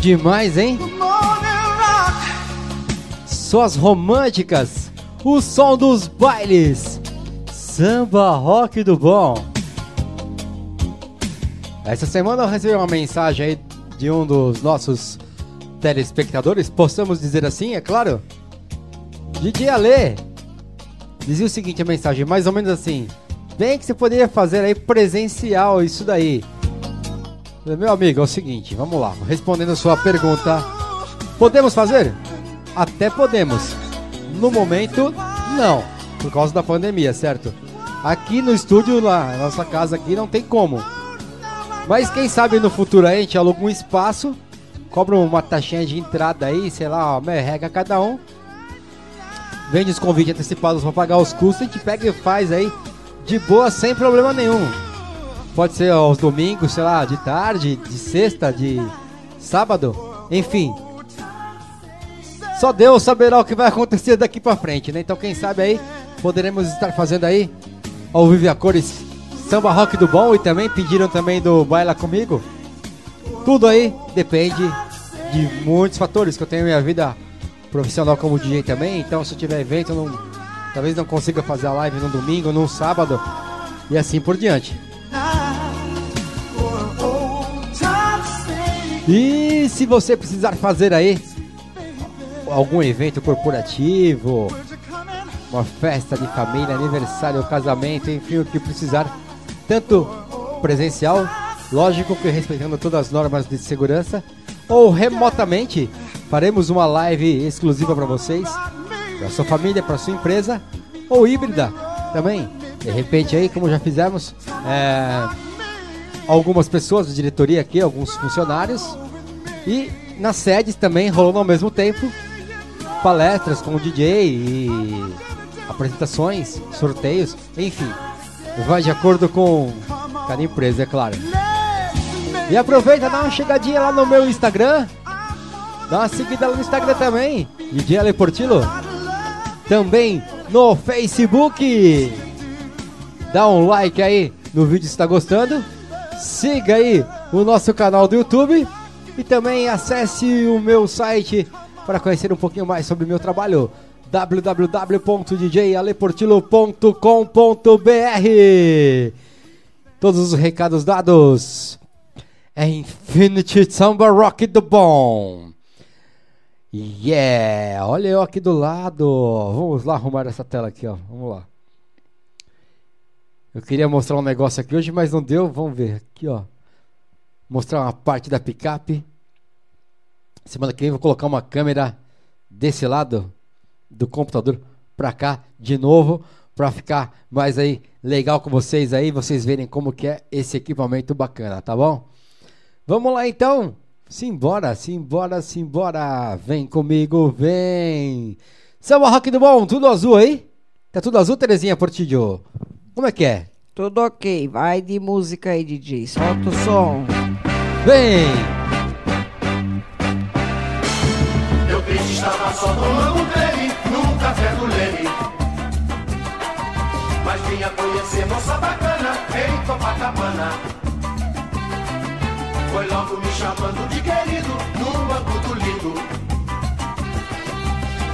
Speaker 1: Demais, hein? Suas românticas, o som dos bailes, samba rock do bom. Essa semana eu recebi uma mensagem aí de um dos nossos telespectadores, possamos dizer assim, é claro? DJ Ale dizia o seguinte a mensagem, mais ou menos assim: Bem que você poderia fazer aí presencial isso daí. Meu amigo, é o seguinte, vamos lá, respondendo a sua pergunta. Podemos fazer? Até podemos. No momento, não, por causa da pandemia, certo? Aqui no estúdio, lá, nossa casa aqui, não tem como. Mas quem sabe no futuro a gente aluga um espaço, cobra uma taxinha de entrada aí, sei lá, uma merreca cada um. Vende os convites antecipados para pagar os custos, a gente pega e faz aí de boa, sem problema nenhum. Pode ser aos domingos, sei lá, de tarde, de sexta, de sábado, enfim. Só Deus saberá o que vai acontecer daqui pra frente, né? Então quem sabe aí poderemos estar fazendo aí ao vivo a cores samba rock do bom e também pediram também do baila comigo. Tudo aí depende de muitos fatores que eu tenho minha vida profissional como DJ também, então se tiver evento, não, talvez não consiga fazer a live no domingo, no sábado e assim por diante. E se você precisar fazer aí algum evento corporativo, uma festa de família, aniversário, casamento, enfim, o que precisar, tanto presencial, lógico que respeitando todas as normas de segurança, ou remotamente, faremos uma live exclusiva para vocês, para sua família, para sua empresa, ou híbrida também. De repente aí, como já fizemos, é, algumas pessoas da diretoria aqui, alguns funcionários, e nas sedes também rolando ao mesmo tempo palestras com o DJ e apresentações, sorteios, enfim. Vai de acordo com cada empresa, é claro. E aproveita, dá uma chegadinha lá no meu Instagram. Dá uma seguida lá no Instagram também. DJ Ale Portillo. Também no Facebook. Dá um like aí no vídeo se está gostando. Siga aí o nosso canal do YouTube. E também acesse o meu site para conhecer um pouquinho mais sobre o meu trabalho www.djaleportilo.com.br Todos os recados dados é Infinity Samba Rock do Bom. Yeah! Olha eu aqui do lado. Vamos lá arrumar essa tela aqui, ó. Vamos lá. Eu queria mostrar um negócio aqui hoje, mas não deu. Vamos ver aqui, ó. Mostrar uma parte da picape. Semana que vem vou colocar uma câmera desse lado do computador para cá de novo para ficar mais aí legal com vocês aí, vocês verem como que é esse equipamento bacana, tá bom? Vamos lá então. Simbora, simbora, simbora. Vem comigo, vem. Samba Rock do Bom, tudo azul aí? Tá tudo azul, Terezinha Portillo? Como é que é?
Speaker 5: Tudo ok, vai de música aí, DJ. Solta o som.
Speaker 1: Vem!
Speaker 6: Eu triste estava só tomando um treme num café do Leme. Mas vinha conhecer moça bacana em Copacabana. Foi logo me chamando de querido no banco do lindo.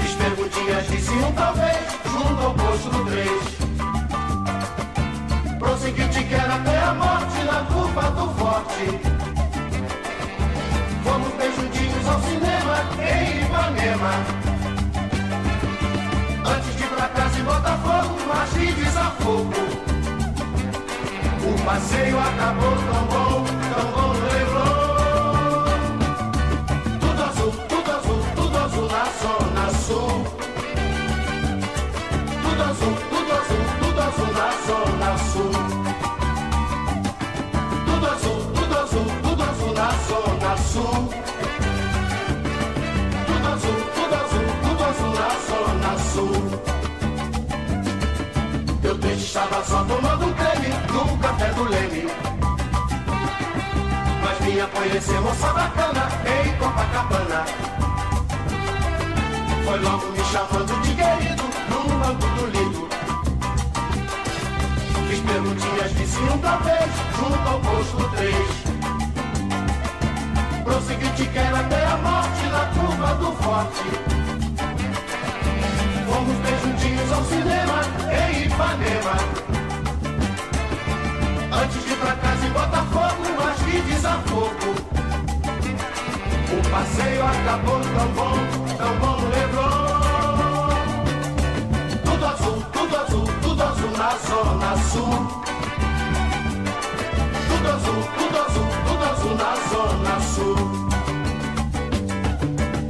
Speaker 6: Fiz perguntinhas, disse um talvez, junto ao posto do três. Prossegui, te quero até a morte na curva do forte. Fomos bem juntinhos ao cinema em Ipanema. Antes de ir pra casa em Botafogo, mas de desafogo. O passeio acabou tão bom, tão bom lembrou. Estava só tomando creme no café do Leme. Mas vinha conhecer moça bacana em Copacabana. Foi logo me chamando de querido num banco do lindo. Fiz perguntinhas, disse um talvez, junto ao posto 3. Prossegui, te quero até Norte. Fomos bem juntinhos ao cinema em Ipanema. Antes de ir pra casa em Botafogo, mas que desafogo. O passeio acabou tão bom, tão bom Leblon. Tudo azul, tudo azul, tudo azul na zona sul. Tudo azul, tudo azul, tudo azul na zona sul.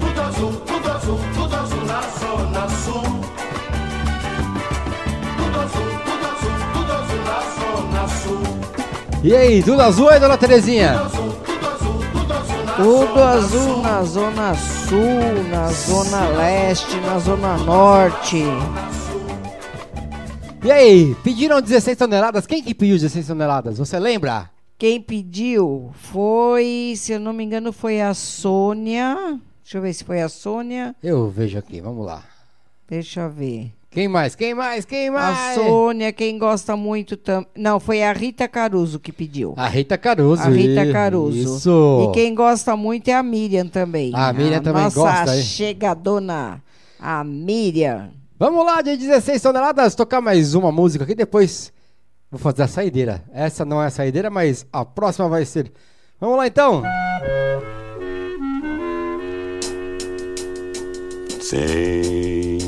Speaker 6: Tudo azul, tudo azul, tudo azul na zona sul.
Speaker 1: E aí, tudo azul aí, dona Terezinha?
Speaker 5: Tudo azul na zona sul, na zona leste, na zona norte.
Speaker 1: E aí, pediram 16 toneladas? Quem que pediu 16 toneladas? Você lembra?
Speaker 5: Quem pediu foi, se eu não me engano, foi a Sônia. Deixa eu ver se foi a Sônia.
Speaker 1: Eu vejo aqui, vamos lá.
Speaker 5: Deixa eu ver.
Speaker 1: Quem mais? Quem mais? Quem
Speaker 5: A
Speaker 1: mais?
Speaker 5: Sônia, quem gosta muito também. Não, foi a Rita Caruso que pediu.
Speaker 1: A Rita Caruso.
Speaker 5: A Rita Caruso.
Speaker 1: Isso.
Speaker 5: E quem gosta muito é a Miriam também.
Speaker 1: A Miriam também
Speaker 5: nossa
Speaker 1: gosta, hein?
Speaker 5: chegadona, a Miriam.
Speaker 1: Vamos lá, de 16 toneladas, tocar mais uma música aqui, depois vou fazer a saideira. Essa não é a saideira, mas a próxima vai ser. Vamos lá então.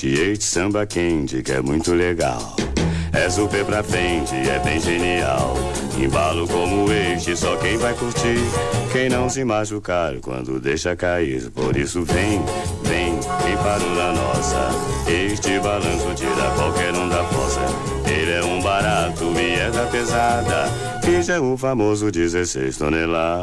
Speaker 14: este samba quente que é muito legal. É super pra frente, é bem genial. Embalo como este, só quem vai curtir. Quem não se machucar quando deixa cair. Por isso vem, vem, quem parou na nossa. Este balanço tira qualquer um da fossa. Ele é um barato e é da pesada. Este é o famoso 16 toneladas.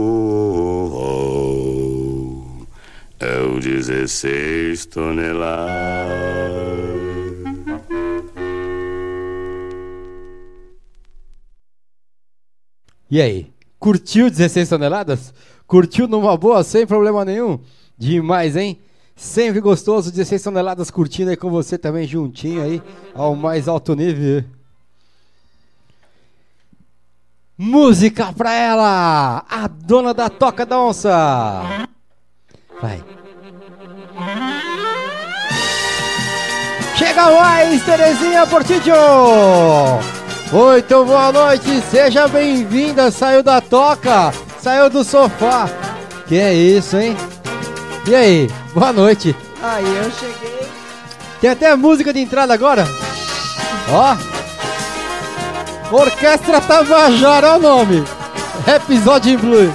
Speaker 14: 16 toneladas.
Speaker 1: E aí? Curtiu 16 toneladas? Curtiu numa boa, sem problema nenhum? Demais, hein? Sempre gostoso, 16 toneladas curtindo aí com você também juntinho aí, ao mais alto nível. Música pra ela! A dona da Toca da Onça! Vai. Chega mais, Terezinha Portillo! Muito boa noite, seja bem-vinda. Saiu da toca, saiu do sofá. Que é isso, hein? E aí, boa noite.
Speaker 5: Aí eu cheguei.
Speaker 1: Tem até música de entrada agora. Ó. Orquestra Tabajara é o nome. Episódio em Blue.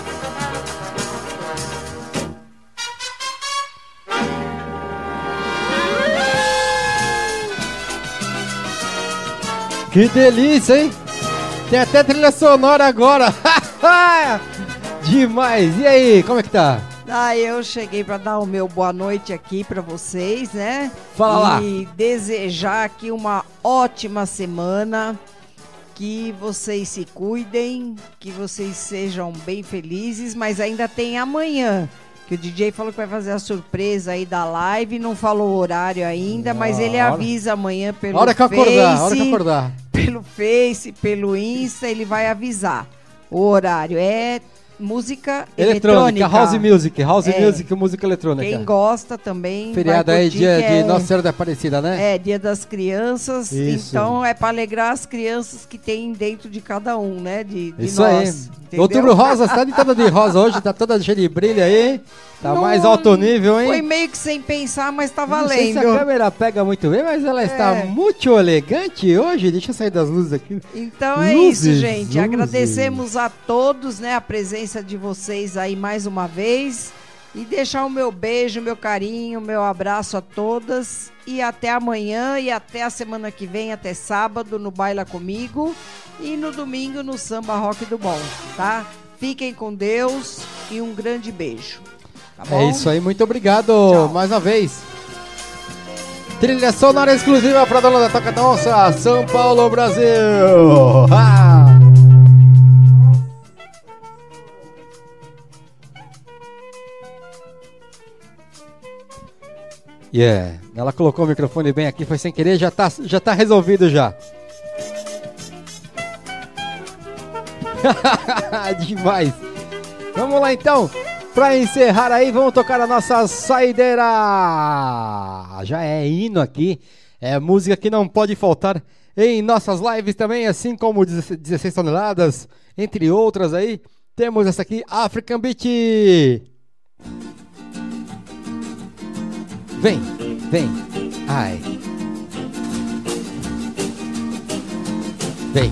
Speaker 1: Que delícia, hein? Tem até trilha sonora agora. Demais. E aí, como é que tá?
Speaker 5: Aí eu cheguei para dar o meu boa noite aqui para vocês, né?
Speaker 1: Fala lá.
Speaker 5: E desejar aqui uma ótima semana. Que vocês se cuidem, que vocês sejam bem felizes, mas ainda tem amanhã. Que o DJ falou que vai fazer a surpresa aí da live, não falou o horário ainda, mas ele avisa amanhã pelo
Speaker 1: hora que
Speaker 5: Face,
Speaker 1: acordar, hora que acordar.
Speaker 5: Pelo Face, pelo Insta, ele vai avisar o horário. É música
Speaker 1: Eletrônica,
Speaker 5: eletrônica.
Speaker 1: house music, house
Speaker 5: É.
Speaker 1: music, música eletrônica.
Speaker 5: Quem gosta também.
Speaker 1: Feriado aí, dia
Speaker 5: que
Speaker 1: de
Speaker 5: é-
Speaker 1: Nossa Senhora da Aparecida, né?
Speaker 5: É, dia das crianças.
Speaker 1: Isso.
Speaker 5: Então é para alegrar as crianças que tem dentro de cada um, né? De, de
Speaker 1: Isso
Speaker 5: nós.
Speaker 1: aí.
Speaker 5: entendeu?
Speaker 1: Outubro Rosa, tá de toda de rosa hoje, tá toda cheia de brilho aí. Tá
Speaker 5: Não-
Speaker 1: mais alto nível, hein?
Speaker 5: Foi meio que sem pensar, mas tá
Speaker 1: Não sei se
Speaker 5: valendo.
Speaker 1: a câmera pega muito bem, mas ela está
Speaker 5: É.
Speaker 1: muito elegante hoje. Deixa eu sair das luzes aqui.
Speaker 5: Então é
Speaker 1: Luzes,
Speaker 5: isso, gente.
Speaker 1: luzes.
Speaker 5: Agradecemos a todos, né, a presença de vocês aí mais uma vez. E deixar o meu beijo, meu carinho, meu abraço a todas. E até amanhã e até a semana que vem, até sábado, no Baila Comigo. E no domingo no Samba Rock do Bom, tá? Fiquem com Deus e um grande beijo. Tá?
Speaker 1: É isso aí, muito obrigado mais uma vez. Trilha sonora exclusiva para dona da Toca da Onça, São Paulo, Brasil. Ah! Yeah, ela colocou o microfone bem aqui, foi sem querer, já tá, já tá resolvido já. Demais. Vamos lá então. Pra encerrar aí, vamos tocar a nossa saideira. Já é hino aqui. É música que não pode faltar em nossas lives também, assim como 16 toneladas, entre outras aí. Temos essa aqui, African Beat. Vem, vem. Ai. Vem.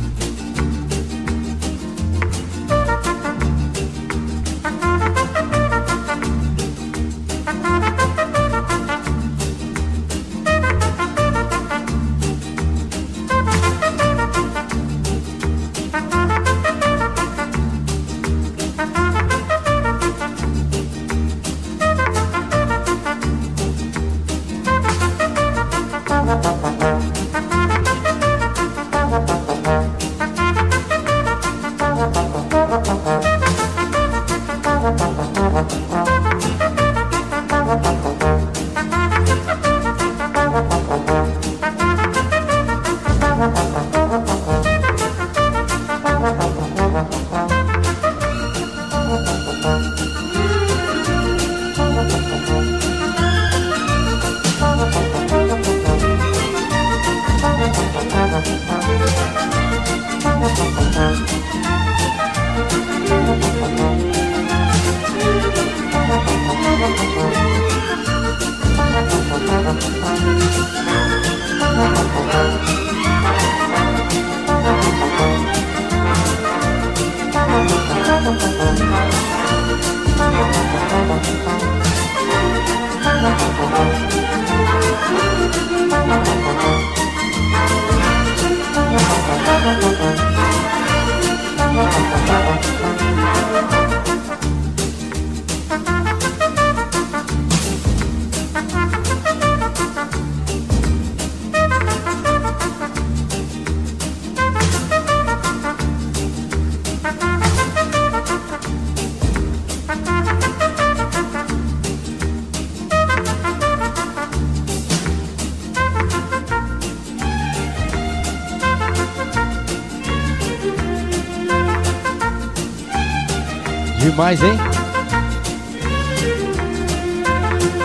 Speaker 1: Demais, hein?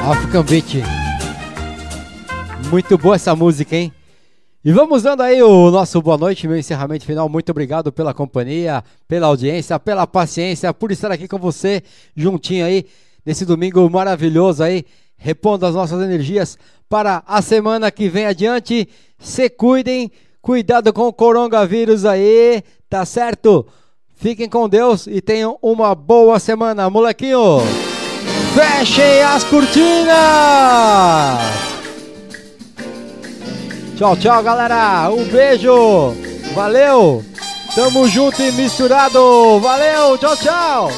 Speaker 1: African Beat. Muito boa essa música, hein? E vamos dando aí o nosso boa noite, meu encerramento final. Muito obrigado pela companhia, pela audiência, pela paciência, por estar aqui com você, juntinho aí, nesse domingo maravilhoso aí, repondo as nossas energias para a semana que vem adiante. Se cuidem, cuidado com o coronavírus aí, tá certo? Fiquem com Deus e tenham uma boa semana, molequinho. Fechem as cortinas! Tchau, tchau, galera. Um beijo. Valeu. Tamo junto e misturado. Valeu. Tchau, tchau.